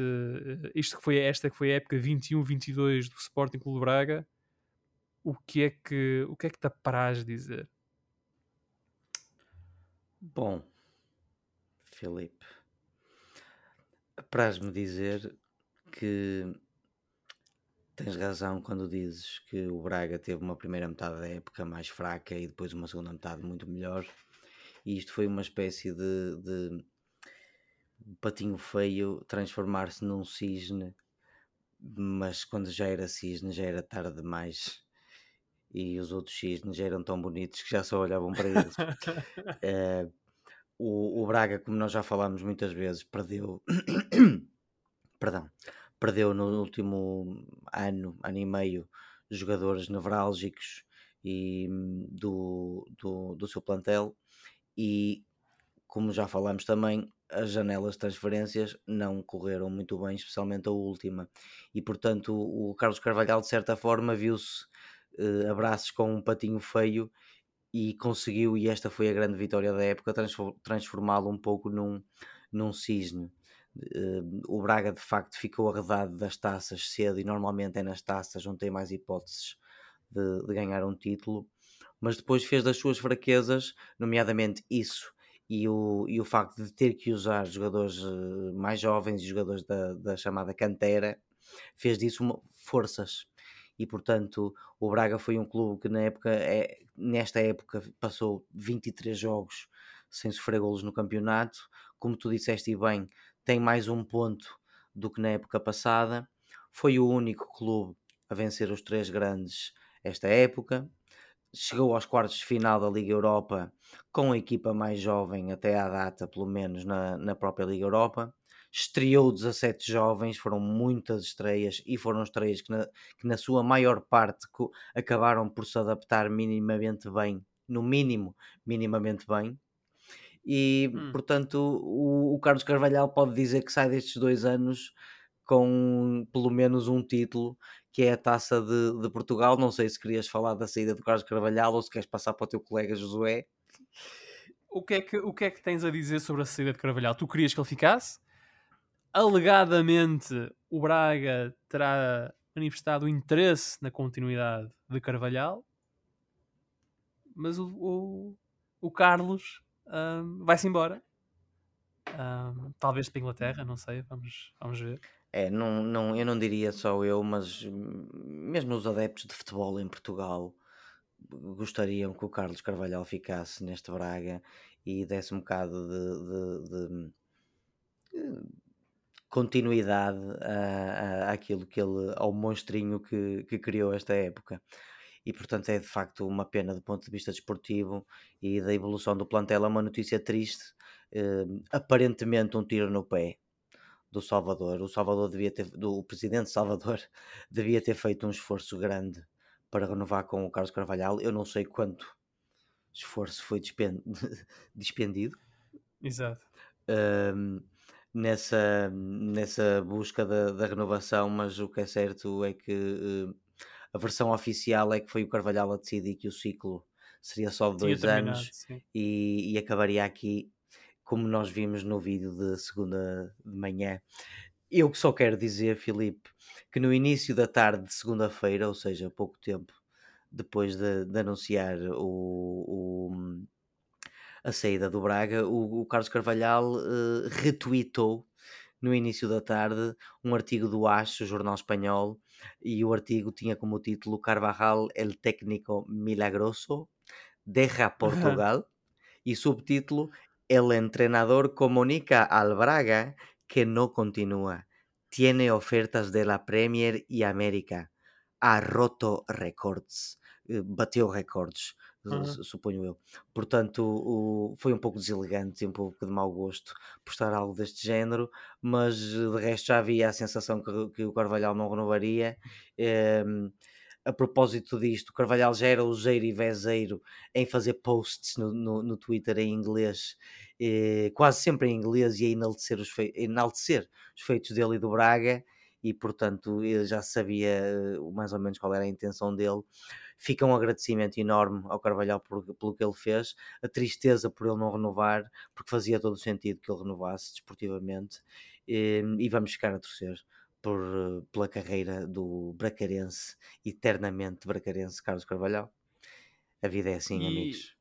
isto que foi esta que foi a época 21-22 do Sporting Clube Braga, o que é que o que é que te apraz dizer? Bom, Filipe, apraz-me dizer que Tens razão quando dizes que o Braga teve uma primeira metade da época mais fraca e depois uma segunda metade muito melhor. E isto foi uma espécie de, de patinho feio transformar-se num cisne, mas quando já era cisne já era tarde demais. E os outros cisnes já eram tão bonitos que já só olhavam para eles. é, <laughs> o, o Braga, como nós já falámos muitas vezes, perdeu. <coughs> Perdão perdeu no último ano, ano e meio, jogadores nevrálgicos e, hum, do, do, do seu plantel e como já falamos também, as janelas de transferências não correram muito bem, especialmente a última. E portanto, o Carlos Carvalhal, de certa forma, viu-se eh, abraços com um patinho feio e conseguiu, e esta foi a grande vitória da época, transformá-lo um pouco num, num cisne. Uh, o Braga de facto ficou arredado das taças cedo e normalmente é nas taças onde tem mais hipóteses de, de, ganhar um título, mas depois fez das suas fraquezas, nomeadamente isso e o, e o facto de ter que usar jogadores uh, mais jovens e jogadores da, da chamada cantera, fez disso uma, forças. E portanto, o Braga foi um clube que na época, é, nesta época passou 23 jogos sem sofrer golos no campeonato. Como tu disseste bem, tem mais um ponto do que na época passada. Foi o único clube a vencer os três grandes esta época. Chegou aos quartos de final da Liga Europa com a equipa mais jovem até à data, pelo menos na, na própria Liga Europa. Estreou 17 jovens, foram muitas estreias e foram estreias que na, que na sua maior parte acabaram por se adaptar minimamente bem, no mínimo, minimamente bem e hum. portanto o, o, Carlos Carvalhal pode dizer que sai destes dois anos com pelo menos um título que é a taça de, de Portugal. Não sei se querias falar da saída do Carlos Carvalhal ou se queres passar para o teu colega Josué. O que, é que, o que é que tens a dizer sobre a saída de Carvalhal? Tu querias que ele ficasse? Alegadamente, o Braga terá manifestado interesse na continuidade de Carvalhal, mas o, o, o Carlos um, vai-se embora. Um, talvez para a Inglaterra, não sei, vamos, vamos ver. É, não, não, eu não diria só eu, mas mesmo os adeptos de futebol em Portugal gostariam que o Carlos Carvalhal ficasse neste Braga e desse um bocado de, de, de continuidade a, a, àquilo que ele, ao monstrinho que, que criou esta época. E portanto é de facto uma pena do ponto de vista desportivo e da evolução do plantel. É uma notícia triste, eh, aparentemente um tiro no pé do Salvador. O Salvador devia ter, do presidente Salvador <laughs> devia ter feito um esforço grande para renovar com o Carlos Carvalhal. Eu não sei quanto esforço foi <laughs> despendido. Exato. Um, nessa, nessa busca da, da, renovação, mas o que é certo é que uh, a versão oficial é que foi o Carvalhal a decidir que o ciclo seria só de dois anos e, e, acabaria aqui, como nós vimos no vídeo de segunda de manhã. Eu só quero dizer, Filipe, que no início da tarde de segunda-feira, ou seja, pouco tempo depois de, de anunciar o, o a saída do Braga, o, o Carlos Carvalhal uh, retweetou no início da tarde um artigo do Acho, jornal espanhol, e o artigo tinha como título Carvajal, el técnico milagroso, deja Portugal, e subtítulo El entrenador comunica al Braga que no continúa. Tiene ofertas de la Premier y América. Ha roto records. Eh, bateu recordes uhum. suponho eu. Portanto, o, foi um pouco deselegante e um pouco de mau gosto postar algo deste género, mas de resto já havia a sensação que, que o Carvalhal não renovaria. Um, a propósito disto, o Carvalhal já era useiro e vezeiro em fazer posts no, no, no Twitter em inglês, eh, quase sempre em inglês, e a enaltecer os, enaltecer os feitos dele e do Braga, e portanto eu já sabia eh, mais ou menos qual era a intenção dele fica um agradecimento enorme ao Carvalhal por, pelo que ele fez, a tristeza por ele não renovar, porque fazia todo o sentido que ele renovasse desportivamente, e, e vamos ficar a torcer por, pela carreira do bracarense, eternamente bracarense, Carlos Carvalhal. A vida é assim, e, amigos.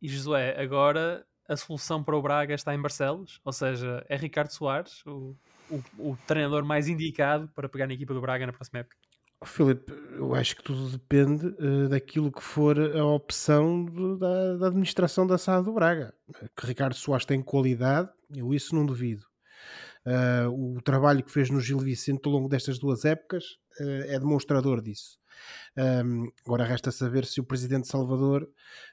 E Josué, agora a solução para o Braga está em Barcelos, ou seja, é Ricardo Soares, o, o, o treinador mais indicado para pegar na equipa do Braga na próxima época. Filipe, eu acho que tudo depende uh, daquilo que for a opção do, da, da, administração da SAD do Braga. Que Ricardo Soares tem qualidade, eu isso não duvido. Uh, o trabalho que fez no Gil Vicente ao longo destas duas épocas uh, é demonstrador disso. Um, agora resta saber se o presidente Salvador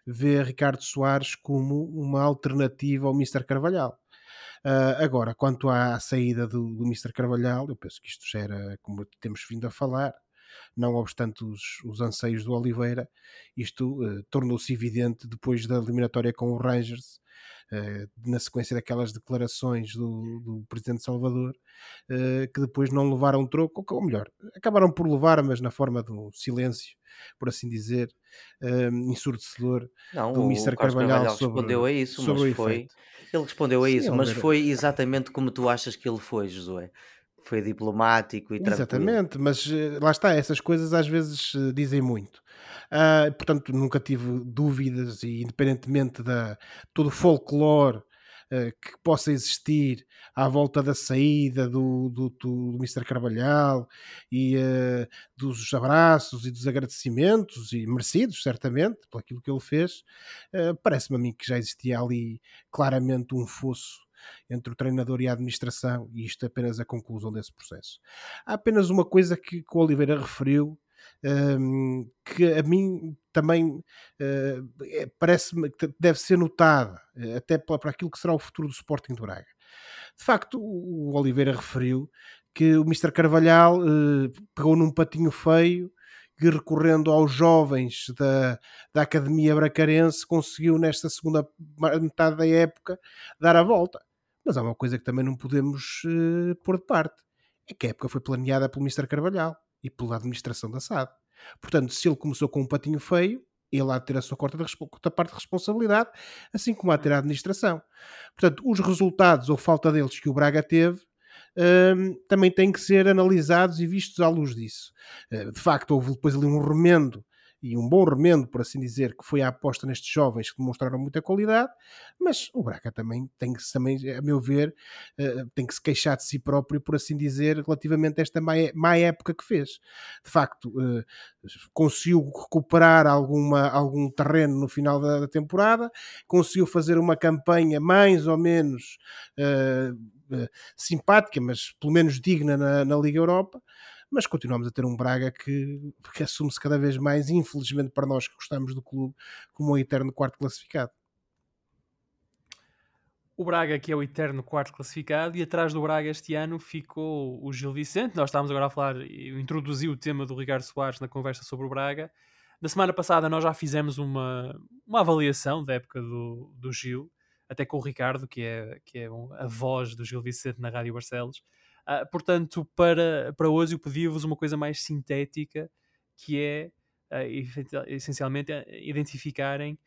vê Ricardo Soares como uma alternativa ao Mr. Carvalhal. Uh, agora, quanto à saída do, do Mr. Carvalhal, eu penso que isto já era, como temos vindo a falar, não obstante os, os anseios do Oliveira, isto uh, tornou-se evidente depois da eliminatória com o Rangers, uh, na sequência daquelas declarações do, do presidente Salvador, uh, que depois não levaram troco, ou, ou melhor, acabaram por levar, mas na forma um silêncio, por assim dizer, ensurdecedor não, do Mr. Carvalhal, Carvalhal sobre, respondeu a isso, mas foi. Ele respondeu a Sim, isso, mas foi exatamente como tu achas que ele foi, Josué foi diplomático e tranquilo. Exatamente, mas eh, lá está, essas coisas às vezes eh, dizem muito. Uh, portanto, nunca tive dúvidas e independentemente de todo o folclore que possa existir à volta da saída do, do, do, Mr. Carvalhal e uh, dos abraços e dos agradecimentos e merecidos, certamente, por aquilo que ele fez, parece-me a mim que já existia ali claramente um fosso entre o treinador e a administração, e isto é apenas a conclusão desse processo. Há apenas uma coisa que, que o Oliveira referiu, um, que a mim também uh, parece-me que deve ser notada, eh, até para, aquilo que será o futuro do Sporting de Braga. De facto, o Oliveira referiu que o Mr. Carvalhal uh, pegou num patinho feio que recorrendo aos jovens da, da Academia Bracarense conseguiu nesta segunda metade da época dar a volta. Mas há uma coisa que também não podemos uh, pôr de parte: é que a época foi planeada pelo Mr. Carvalhal pela administração da SAD. Portanto, se ele começou com um patinho feio, ele há de ter a sua quarta, quarta parte de responsabilidade, assim como há de ter a administração. Portanto, os resultados ou falta deles que o Braga teve hum, também têm que ser analisados e vistos à luz disso. Uh, de facto, houve depois ali um remendo e um bom remendo, por assim dizer, que foi a aposta nestes jovens que demonstraram muita qualidade, mas o Braga também tem que, também, a meu ver, uh, tem que se queixar de si próprio, por assim dizer, relativamente a esta má, má época que fez. De facto, uh, conseguiu recuperar alguma, algum terreno no final da, da, temporada, conseguiu fazer uma campanha mais ou menos uh, simpática, mas pelo menos digna na, na Liga Europa, mas continuamos a ter um Braga que, que assume-se cada vez mais, infelizmente para nós que gostamos do clube, como o eterno quarto classificado. O Braga, que é o eterno quarto classificado, e atrás do Braga este ano ficou o Gil Vicente. Nós estávamos agora a falar, eu introduzi o tema do Ricardo Soares na conversa sobre o Braga. Na semana passada nós já fizemos uma, uma avaliação da época do, do Gil, até com o Ricardo, que é, que é a voz do Gil Vicente na Rádio Barcelos. Uh, portanto, para, para hoje eu pedi-vos uma coisa mais sintética, que é uh, essencialmente identificarem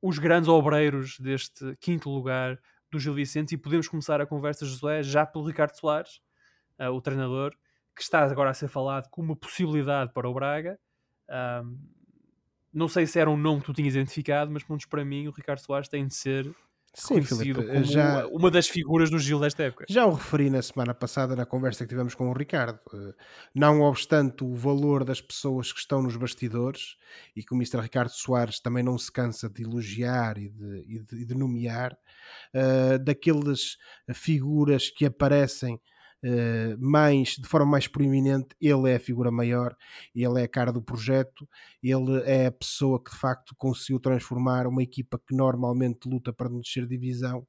os grandes obreiros deste quinto lugar do Gil Vicente e podemos começar a conversa, Josué, já pelo Ricardo Soares, uh, o treinador, que está agora a ser falado como uma possibilidade para o Braga. não sei se era um nome que tu tinhas identificado, mas pelo menos para mim o Ricardo Soares tem de ser Sim, Filipe, já, uma das figuras do Gil desta época. Já o referi na semana passada na conversa que tivemos com o Ricardo. Eh, não obstante o valor das pessoas que estão nos bastidores e que o Mr. Ricardo Soares também não se cansa de elogiar e de, e de, de nomear, uh, daquelas figuras que aparecem uh, mais, de forma mais proeminente, ele é a figura maior, ele é a cara do projeto, ele é a pessoa que de facto conseguiu transformar uma equipa que normalmente luta para não descer divisão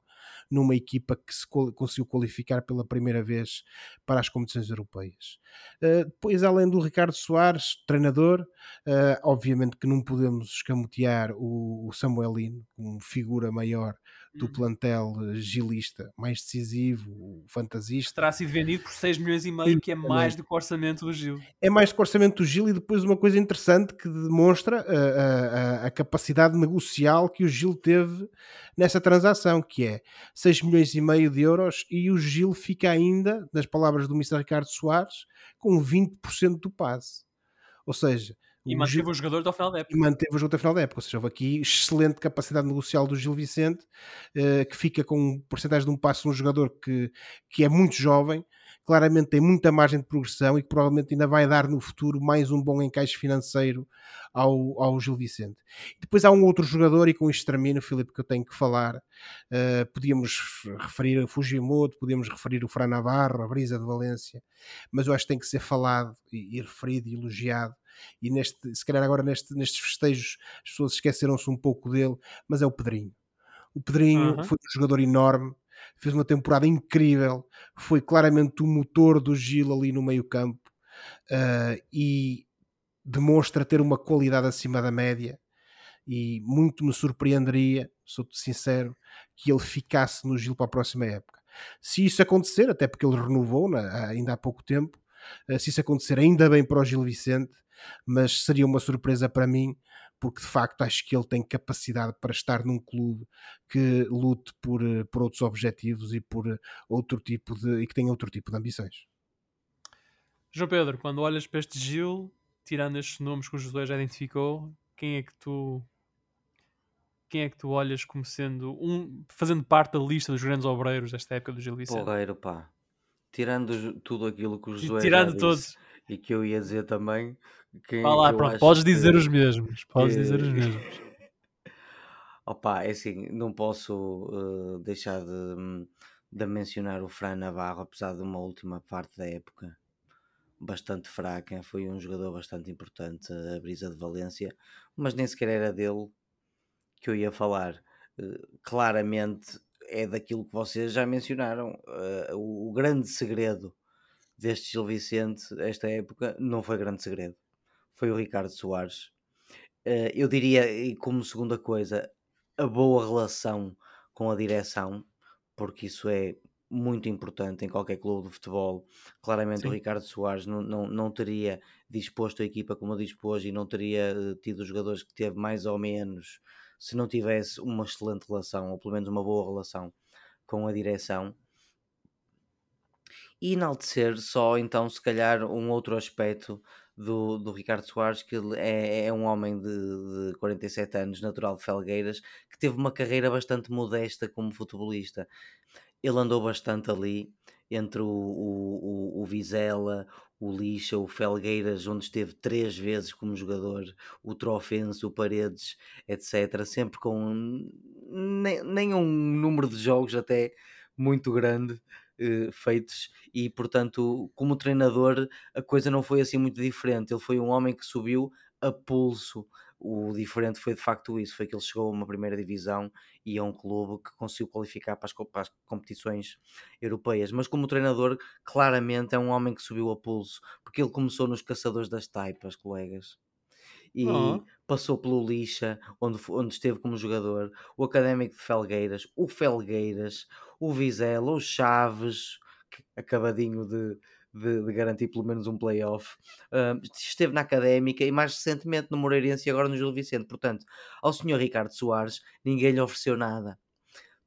numa equipa que se conseguiu qualificar pela primeira vez para as competições europeias. Uh, depois, além do Ricardo Soares, treinador, uh, obviamente que não podemos escamotear o, o Samuelino como figura maior do uhum. plantel gilista mais decisivo, fantasista. Terá sido vendido por 6 milhões e meio, que é mais do que o orçamento do Gil. É mais do que o orçamento do Gil e depois uma coisa interessante que demonstra a, a, a capacidade negocial que o Gil teve nessa transação, que é 6 milhões e meio de euros e o Gil fica ainda, nas palavras do Mr. Ricardo Soares, com 20% do passe. Ou seja, e manteve o jogador até ao final da época. E manteve o jogador até ao final da época. Ou seja, houve aqui excelente capacidade negocial do Gil Vicente, uh, que fica com um porcentagem de um passo no jogador que, que é muito jovem, claramente tem muita margem de progressão e que provavelmente ainda vai dar no futuro mais um bom encaixe financeiro ao, ao Gil Vicente. Depois há um outro jogador, e com isto termino, Filipe, que eu tenho que falar. Uh, podíamos referir a Fujimoto, podíamos referir o Fran Navarro, a Brisa de Valência, mas eu acho que tem que ser falado e, e referido e elogiado e neste, se calhar agora neste, nestes festejos as pessoas esqueceram-se um pouco dele, mas é o Pedrinho. O Pedrinho uhum. foi um jogador enorme, fez uma temporada incrível, foi claramente o motor do Gil ali no meio campo uh, e demonstra ter uma qualidade acima da média e muito me surpreenderia, sou-te sincero, que ele ficasse no Gil para a próxima época. Se isso acontecer, até porque ele renovou né, ainda há pouco tempo, ah, se isso acontecer ainda bem para o Gil Vicente, mas seria uma surpresa para mim, porque de facto acho que ele tem capacidade para estar num clube que lute por, eh, por outros objetivos e por eh, outro tipo de e que tenha outro tipo de ambições. João Pedro, quando olhas para este Gil, tirando estes nomes que o José já identificou, quem é que tu quem é que tu olhas como sendo um fazendo parte da lista dos grandes obreiros desta época do Gil Vicente? Obreiro, pá. Tirando tudo aquilo que o José tirando todos e que eu ia dizer também, quem Vá lá, pronto, podes dizer os mesmos. Podes que... dizer os mesmos. <laughs> Opa, é assim, não posso uh, deixar de, de mencionar o Fran Navarro, apesar de uma última parte da época bastante fraca. Foi um jogador bastante importante, a Brisa de Valência, mas nem sequer era dele que eu ia falar. Uh, claramente é daquilo que vocês já mencionaram. Uh, o, o grande segredo deste Gil Vicente, esta época, não foi grande segredo foi o Ricardo Soares. Uh, eu diria, e como segunda coisa, a boa relação com a direção, porque isso é muito importante em qualquer clube de futebol. Claramente Sim. o Ricardo Soares não, não, não teria disposto a equipa como dispôs e não teria eh, tido os jogadores que teve mais ou menos se não tivesse uma excelente relação, ou pelo menos uma boa relação com a direção. E enaltecer só então se calhar um outro aspecto do, do Ricardo Soares, que ele é, é um homem de, de 47 anos, natural de Felgueiras, que teve uma carreira bastante modesta como futebolista. Ele andou bastante ali entre o, o, o, o Vizela, o Lixa, o Felgueiras, onde esteve três vezes como jogador, o Trofense, o Paredes, etc. Sempre com nem, nem um número de jogos até muito grande eh, feitos e portanto como treinador a coisa não foi assim muito diferente. Ele foi um homem que subiu a pulso. O diferente foi de facto isso foi que ele chegou a uma primeira divisão e a um clube que conseguiu qualificar para as, para as competições europeias. Mas como treinador claramente é um homem que subiu a pulso porque ele começou nos caçadores das taipas colegas e Oh. passou pelo Lixa, onde, onde esteve como jogador, o Académico de Felgueiras, o Felgueiras, o Vizela, o Chaves, acabadinho de, de, de garantir pelo menos um playoff, ah, esteve na Académica e mais recentemente no Moreirense e agora no Gil Vicente. Portanto, ao senhor Ricardo Soares, ninguém lhe ofereceu nada.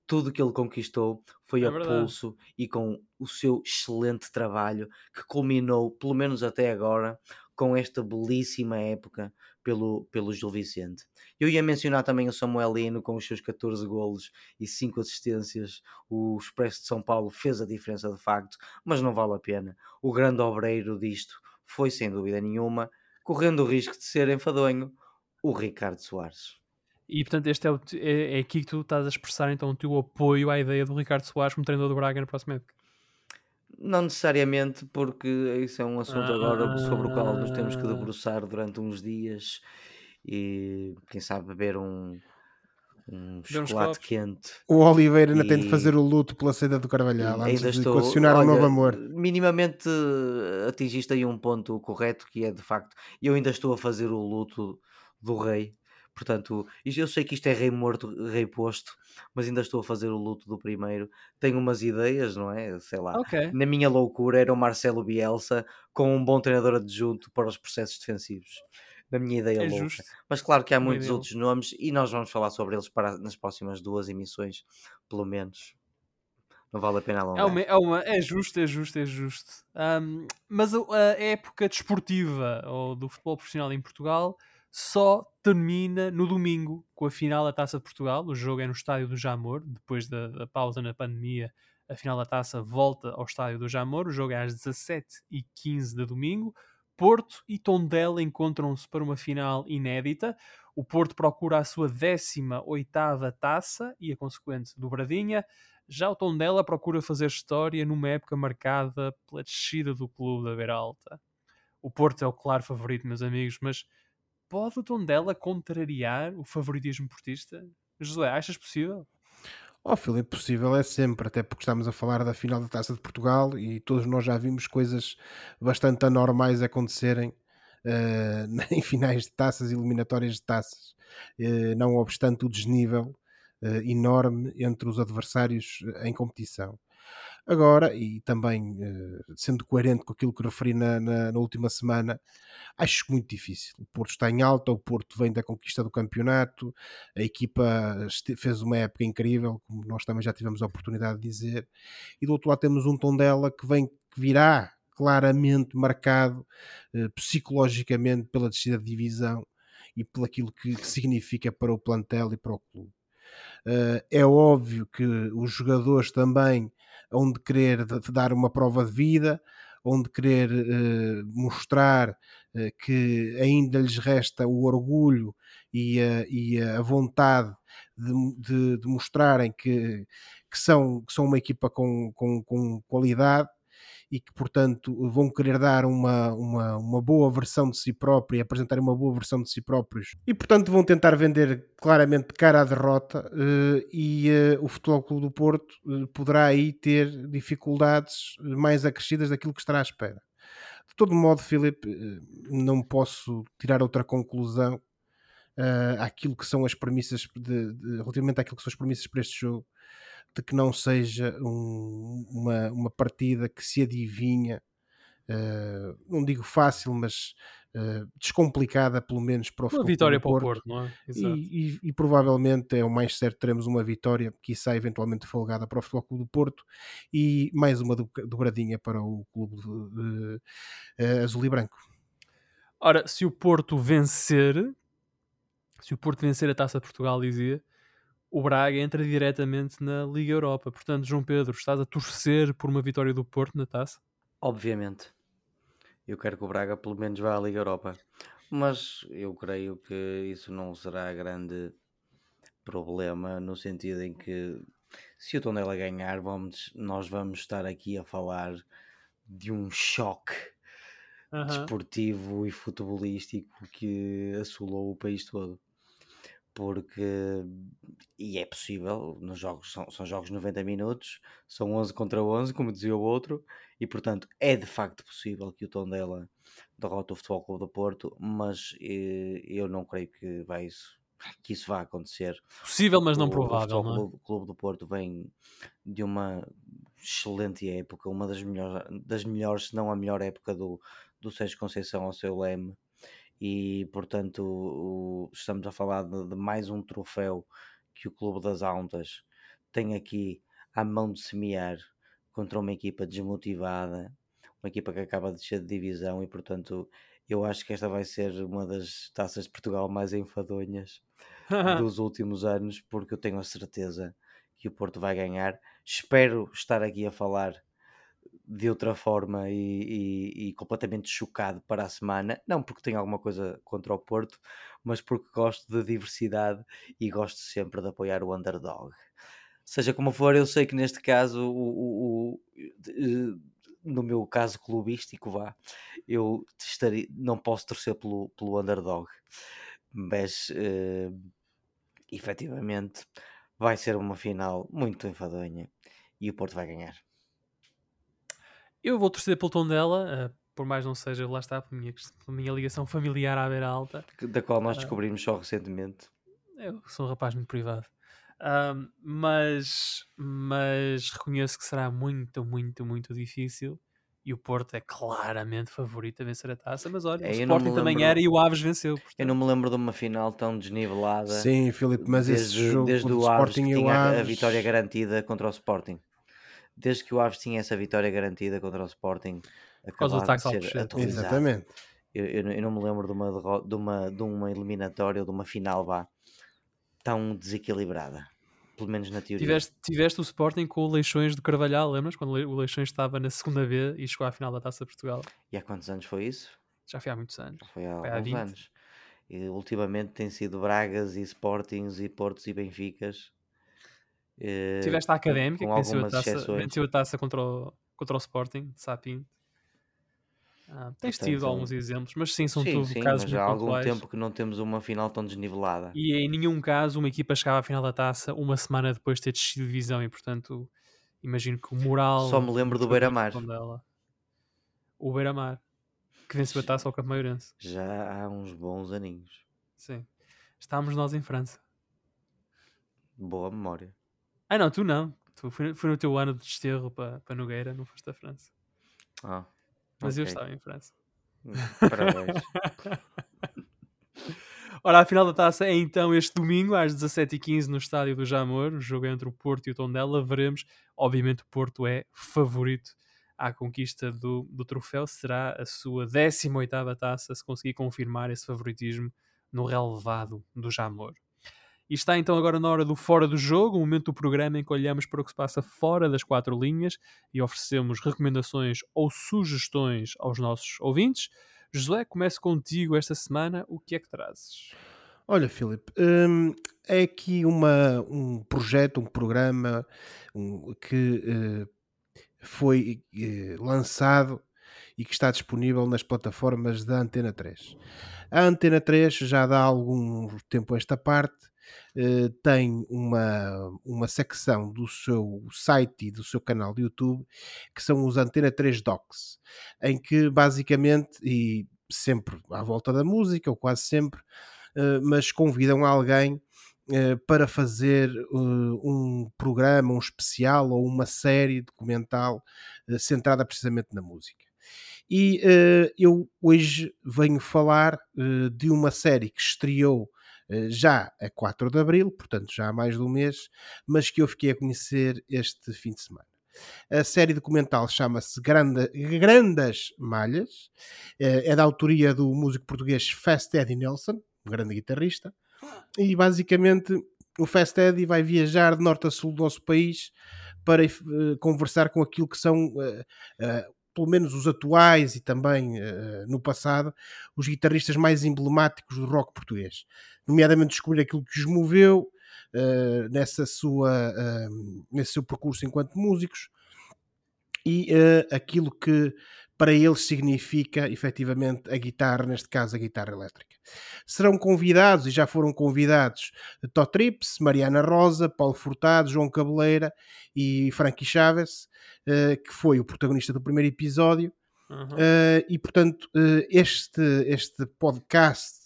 Tudo que ele conquistou foi É a verdade. pulso e com o seu excelente trabalho que culminou, pelo menos até agora, com esta belíssima época pelo, pelo Gil Vicente. Eu ia mencionar também o Samuel Lino com os seus 14 golos e 5 assistências. O Expresso de São Paulo fez a diferença de facto, mas não vale a pena. O grande obreiro disto foi, sem dúvida nenhuma, correndo o risco de ser enfadonho, o Ricardo Soares. E portanto, este é, o, é, é aqui que tu estás a expressar então o teu apoio à ideia do Ricardo Soares como treinador do Braga na próxima época. Não necessariamente, porque isso é um assunto agora sobre o qual nos temos que Ah. debruçar durante uns dias e quem sabe beber um, um chocolate quente. O Oliveira ainda tem de E- fazer o luto pela saída do Carvalhal antes Ainda de estou, condicionar um olha, novo amor. minimamente atingiste aí um ponto correto que é de facto, eu ainda estou a fazer o luto do rei. Portanto, eu sei que isto é rei morto, rei posto, mas ainda estou a fazer o luto do primeiro. Tenho umas ideias, não é? Sei lá. Ok. Na minha loucura era o Marcelo Bielsa com um bom treinador adjunto para os processos defensivos. Na minha ideia É louca. justo. Mas claro que há Uma muitos outros nomes e nós vamos falar sobre eles para, nas próximas duas emissões, pelo menos. Não vale a pena É, alongar. uma, é, uma, é justo, é justo, é justo. Ahm, mas a, a época desportiva ou do futebol profissional em Portugal só termina no domingo com a final da Taça de Portugal. O jogo é no Estádio do Jamor, depois da, da pausa na pandemia. A final da taça volta ao Estádio do Jamor. O jogo é às 17h15 de domingo. Porto e Tondela encontram-se para uma final inédita. O Porto procura a sua 18ª taça e a consequente dobradinha. Já o Tondela procura fazer história numa época marcada pela descida do clube da Beira Alta. O Porto é o claro favorito, meus amigos, mas pode o Tondela contrariar o favoritismo portista? José, achas possível? Ó Filipe, possível é sempre, até porque estamos a falar da final da Taça de Portugal e todos nós já vimos coisas bastante anormais acontecerem eh, <laughs> em finais de taças, eliminatórias de taças, Eh, não obstante o desnível eh, enorme entre os adversários em competição. Agora, e também eh, sendo coerente com aquilo que referi na, na- na última semana, acho muito difícil. O Porto está em alta, o Porto vem da conquista do campeonato, a equipa fez uma época incrível, como nós também já tivemos a oportunidade de dizer, e do outro lado temos um Tondela que vem, que virá claramente marcado eh, psicologicamente pela descida de divisão e pelo aquilo que, que significa para o plantel e para o clube. Eh, é óbvio que os jogadores também hão de querer dar uma prova de vida, hão de querer eh, mostrar eh, que ainda lhes resta o orgulho e a, e a vontade de, de- de mostrarem que, que são, que são uma equipa com, com, com qualidade e que, portanto, vão querer dar uma, uma, uma boa versão de si próprio e apresentar uma boa versão de si próprios. E, portanto, vão tentar vender claramente cara à derrota eh, e eh, o Futebol Clube do Porto eh, poderá aí ter dificuldades mais acrescidas daquilo que estará à espera. De todo modo, Filipe, não posso tirar outra conclusão àquilo que são as premissas de, de- relativamente àquilo que são as premissas para este jogo de que não seja um, uma, uma partida que se adivinha, uh, não digo fácil, mas uh, descomplicada, pelo menos para o Uma vitória para o Porto, não é? E, e, e, provavelmente é o mais certo, teremos uma vitória, que sai eventualmente folgada para o Futebol Clube do Porto e mais uma dobradinha para o Clube uh, Azul e Branco. Ora, se o Porto vencer, se o Porto vencer a Taça de Portugal, dizia, o Braga entra diretamente na Liga Europa. Portanto, João Pedro, estás a torcer por uma vitória do Porto na taça? Obviamente. Eu quero que o Braga pelo menos vá à Liga Europa. Mas eu creio que isso não será grande problema no sentido em que se o Tondela ganhar, vamos, nós vamos estar aqui a falar de um choque uh -huh. desportivo e futebolístico que assolou o país todo porque e é possível, nos jogos são, são jogos de 90 minutos, são 11 contra 11, como dizia o outro, e portanto é de facto possível que o Tondela derrote o Futebol Clube do Porto, mas eh, eu não creio que, vai isso, que isso vá acontecer. Possível, mas não o, provável. O Futebol não é? Clube do Porto vem de uma excelente época, uma das melhores, das melhores se não a melhor época do, do Sérgio Conceição ao seu leme e portanto o, estamos a falar de, de, mais um troféu que o Clube das Auntas tem aqui à mão de semear contra uma equipa desmotivada, uma equipa que acaba de descer de divisão e portanto eu acho que esta vai ser uma das taças de Portugal mais enfadonhas <laughs> dos últimos anos, porque eu tenho a certeza que o Porto vai ganhar. Espero estar aqui a falar de outra forma e, e, e, completamente chocado para a semana, não porque tenho alguma coisa contra o Porto, mas porque gosto da diversidade e gosto sempre de apoiar o underdog. Seja como for, eu sei que neste caso, o, o, o eh, no meu caso clubístico, vá, eu estaria, não posso torcer pelo, pelo underdog, mas uh, efetivamente vai ser uma final muito enfadonha e o Porto vai ganhar. Eu vou torcer pelo tom dela, uh, por mais não seja, lá está, pela minha, pela minha ligação familiar à beira alta. Da qual nós uh, descobrimos só recentemente. Eu sou um rapaz muito privado. Uh, mas, mas reconheço que será muito, muito, muito difícil. E o Porto é claramente favorito a vencer a taça. Mas olha, é, o Sporting também era e o Aves venceu. Portanto. Eu não me lembro de uma final tão desnivelada. Sim, Filipe, mas desde, esse jogo desde o Aves Sporting que tinha Aves... a vitória garantida contra o Sporting desde que o Aves tinha essa vitória garantida contra o Sporting, por causa do táxi Exatamente. Eu, eu, eu, não me lembro de uma, de, uma, de uma eliminatória ou de uma final vá, tão desequilibrada. Pelo menos na teoria. Tiveste, tiveste o Sporting com o Leixões do Carvalhal, lembras? Quando o Leixões estava na segunda B e chegou à final da Taça de Portugal. E há quantos anos foi isso? Já foi há muitos anos. Foi há, foi há alguns anos. E ultimamente tem sido Bragas e Sportings e Portos e Benficas Uh, Tiveste a Académica, que venceu a, taça, venceu a taça contra o, contra o Sporting, de Sapinto. Ah, tens Portanto, tido alguns exemplos, mas sim, são sim, tudo sim, casos mas já há algum pontuais. tempo que não temos uma final tão desnivelada. E em nenhum caso uma equipa chegava à final da taça uma semana depois de ter descido de divisão e, portanto, imagino que o moral... Só me lembro do Beira-Mar. O Beira-Mar, que venceu a taça ao Campo Maiorense. Já há uns bons aninhos. Sim. Estávamos nós em França. Boa memória. Ah, não, tu não. Tu foi, foi no teu ano de desterro para, para Nogueira, não foste à França. Ah, Mas okay. eu estava em França. <laughs> Parabéns. <laughs> Ora, a final da taça é então este domingo às 17h15 no estádio do Jamor. O jogo é entre o Porto e o Tondela. Veremos. Obviamente, o Porto é favorito à conquista do, do troféu. Será a sua 18 taça se conseguir confirmar esse favoritismo no relevado do Jamor. E está então agora na hora do fora do jogo, o momento do programa em que olhamos para o que se passa fora das quatro linhas e oferecemos recomendações ou sugestões aos nossos ouvintes. José, começo contigo esta semana. O que é que trazes? Olha, Filipe, hum, é aqui uma, um projeto, um programa um, que uh, foi uh, lançado e que está disponível nas plataformas da Antena 3. A Antena 3 já dá algum tempo esta parte eh, tem uma, uma secção do seu site e do seu canal de YouTube que são os Antena 3 Docs, em que basicamente, e sempre à volta da música, ou quase sempre, uh, mas convidam alguém uh, para fazer um programa, um especial ou uma série documental centrada precisamente na música. E eu hoje venho falar de uma série que estreou já a 4 de Abril, portanto já há mais de um mês, mas que eu fiquei a conhecer este fim de semana. A série documental chama-se Grande, Grandes Malhas, é da autoria do músico português Fast Eddie Nelson, um grande guitarrista, e basicamente o Fast Eddie vai viajar de norte a sul do nosso país para uh, conversar com aquilo que são pelo menos os atuais e também uh, no passado, os guitarristas mais emblemáticos do rock português. Nomeadamente descobrir aquilo que os moveu uh, nessa sua, uh, nesse seu percurso enquanto músicos e aquilo que para eles significa efetivamente a guitarra, neste caso a guitarra elétrica. Serão convidados, e já foram convidados, Tó Trips, Mariana Rosa, Paulo Furtado, João Cabeleira e Frankie Chaves, uh, que foi o protagonista do primeiro episódio. Uhum. Uh, e portanto, uh, este, este podcast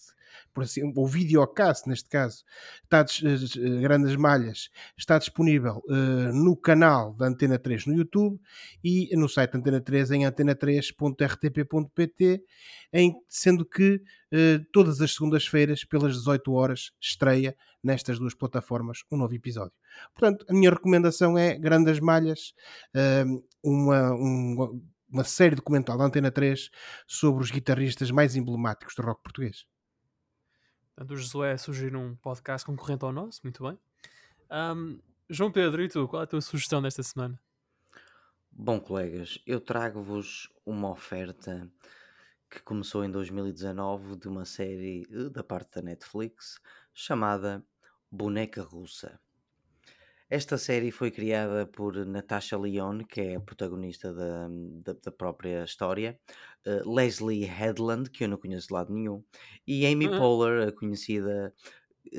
por assim, o videocast neste caso, está, uh, Grandes Malhas, está disponível uh, no canal da Antena 3 no YouTube e no site Antena 3 em antena3.rtp.pt, em, sendo que uh, todas as segundas-feiras, pelas 18 horas, estreia nestas duas plataformas um novo episódio. Portanto, a minha recomendação é Grandes Malhas, uma, uma, uma série documental da Antena 3 sobre os guitarristas mais emblemáticos do rock português. Portanto, o Josué sugeriu um podcast concorrente ao nosso, muito bem. Um, João Pedro, e tu, qual é a tua sugestão desta semana? Bom, colegas, eu trago-vos uma oferta que começou em 2019 de uma série eh, da parte da Netflix chamada Boneca Russa. Esta série foi criada por Natasha Lyonne, que é a protagonista da, da, da própria história, uh, Leslie Headland, que eu não conheço de lado nenhum, e Amy uhum. Poehler, a conhecida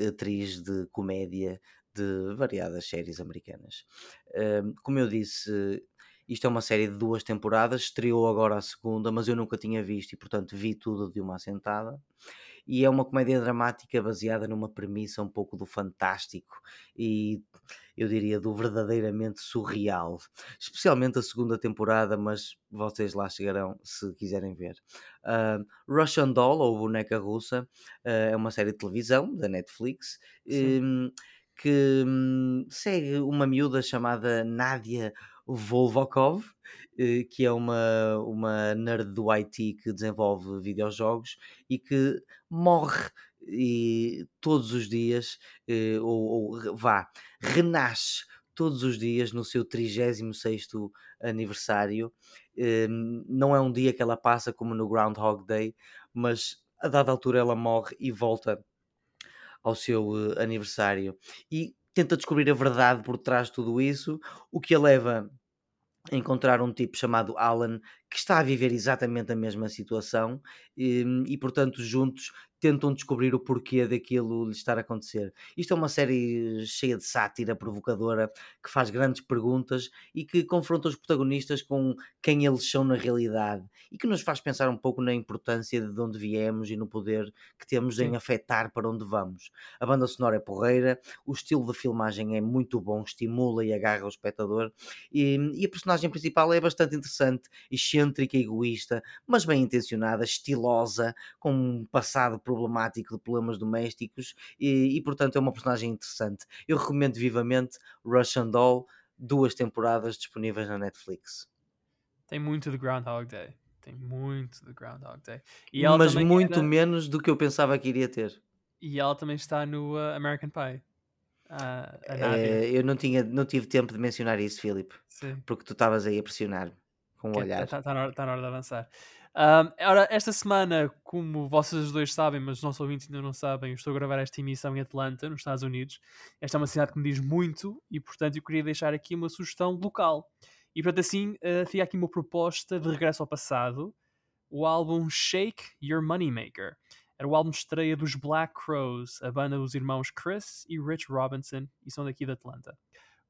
atriz de comédia de variadas séries americanas. Uh, como eu disse, isto é uma série de duas temporadas, estreou agora a segunda, mas eu nunca tinha visto e, portanto, vi tudo de uma assentada e é uma comédia dramática baseada numa premissa um pouco do fantástico e eu diria do verdadeiramente surreal, especialmente a segunda temporada, mas vocês lá chegarão se quiserem ver. Uh, Russian Doll, ou Boneca Russa, uh, é uma série de televisão da Netflix. Um, que um, segue uma miúda chamada Nadia Volvokov, que é uma, uma nerd do IT que desenvolve videojogos e que morre e todos os dias, eh, ou, ou vá, renasce todos os dias no seu 36 aniversário. Eh, não é um dia que ela passa como no Groundhog Day, mas a dada altura ela morre e volta ao seu aniversário. E tenta descobrir a verdade por trás de tudo isso, o que a leva encontrar um tipo chamado Alan que está a viver exatamente a mesma situação e, e portanto, juntos tentam descobrir o porquê daquilo lhe estar a acontecer. Isto é uma série cheia de sátira provocadora que faz grandes perguntas e que confronta os protagonistas com quem eles são na realidade e que nos faz pensar um pouco na importância de onde viemos e no poder que temos Sim. em afetar para onde vamos. A banda sonora é porreira, o estilo de filmagem é muito bom, estimula e agarra o espectador e, e a personagem principal é bastante interessante, excêntrica, egoísta, mas bem intencionada, estilosa, com um passado problemático de problemas domésticos e, e, portanto é uma personagem interessante. Eu recomendo vivamente Russian Doll, duas temporadas disponíveis na Netflix. Tem muito de Groundhog Day. Tem muito de Groundhog Day. Mas muito era... menos do que eu pensava que iria ter. E ela também está no uh, American Pie. Uh, é, eu não, tinha, não tive tempo de mencionar isso, Filipe. Porque tu estavas aí a pressionar com o olhar. Está tá na, tá na hora de avançar. Um, ora, esta semana, como vocês dois sabem, mas os nossos ouvintes ainda não sabem, eu estou a gravar esta emissão em Atlanta, nos Estados Unidos. Esta é uma cidade que me diz muito e, portanto, eu queria deixar aqui uma sugestão local. E, portanto, assim, uh, fica aqui uma proposta de regresso ao passado: o álbum Shake Your Moneymaker. Era o álbum de estreia dos Black Crows, a banda dos irmãos Chris e Rich Robinson, e são daqui de Atlanta.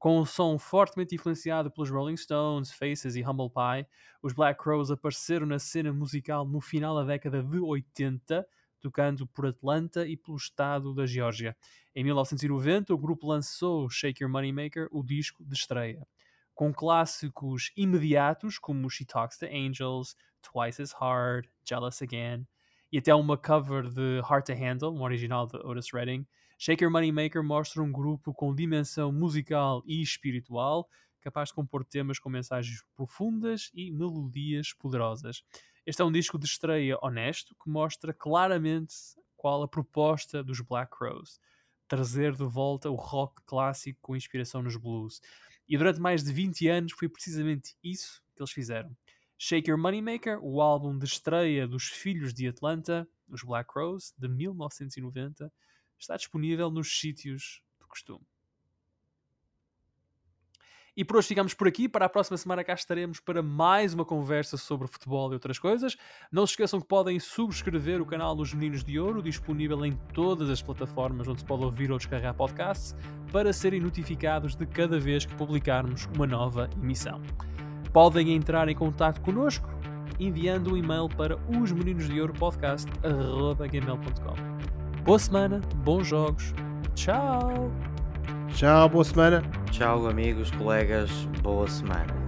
Com um som fortemente influenciado pelos Rolling Stones, Faces e Humble Pie, os Black Crows apareceram na cena musical no final da década de 80, tocando por Atlanta e pelo estado da Geórgia. Em 1990, o grupo lançou Shake Your Moneymaker, o disco de estreia. Com clássicos imediatos como She Talks to Angels, Twice as Hard, Jealous Again, e até uma cover de Hard to Handle, um original de Otis Redding, Shake Your Moneymaker mostra um grupo com dimensão musical e espiritual, capaz de compor temas com mensagens profundas e melodias poderosas. Este é um disco de estreia honesto que mostra claramente qual a proposta dos Black Crowes. Trazer de volta o rock clássico com inspiração nos blues. E durante mais de 20 anos foi precisamente isso que eles fizeram. Shake Your Moneymaker, o álbum de estreia dos Filhos de Atlanta, os Black Crowes, de 1990, está disponível nos sítios do costume. E por hoje ficamos por aqui. Para a próxima semana cá estaremos para mais uma conversa sobre futebol e outras coisas. Não se esqueçam que podem subscrever o canal dos Meninos de Ouro, disponível em todas as plataformas onde se pode ouvir ou descarregar podcasts, para serem notificados de cada vez que publicarmos uma nova emissão. Podem entrar em contato connosco enviando um e-mail para os meninos de ouro podcast@gmail.com. Boa semana, bons jogos. Tchau. Tchau, boa semana. Tchau, amigos, colegas, boa semana.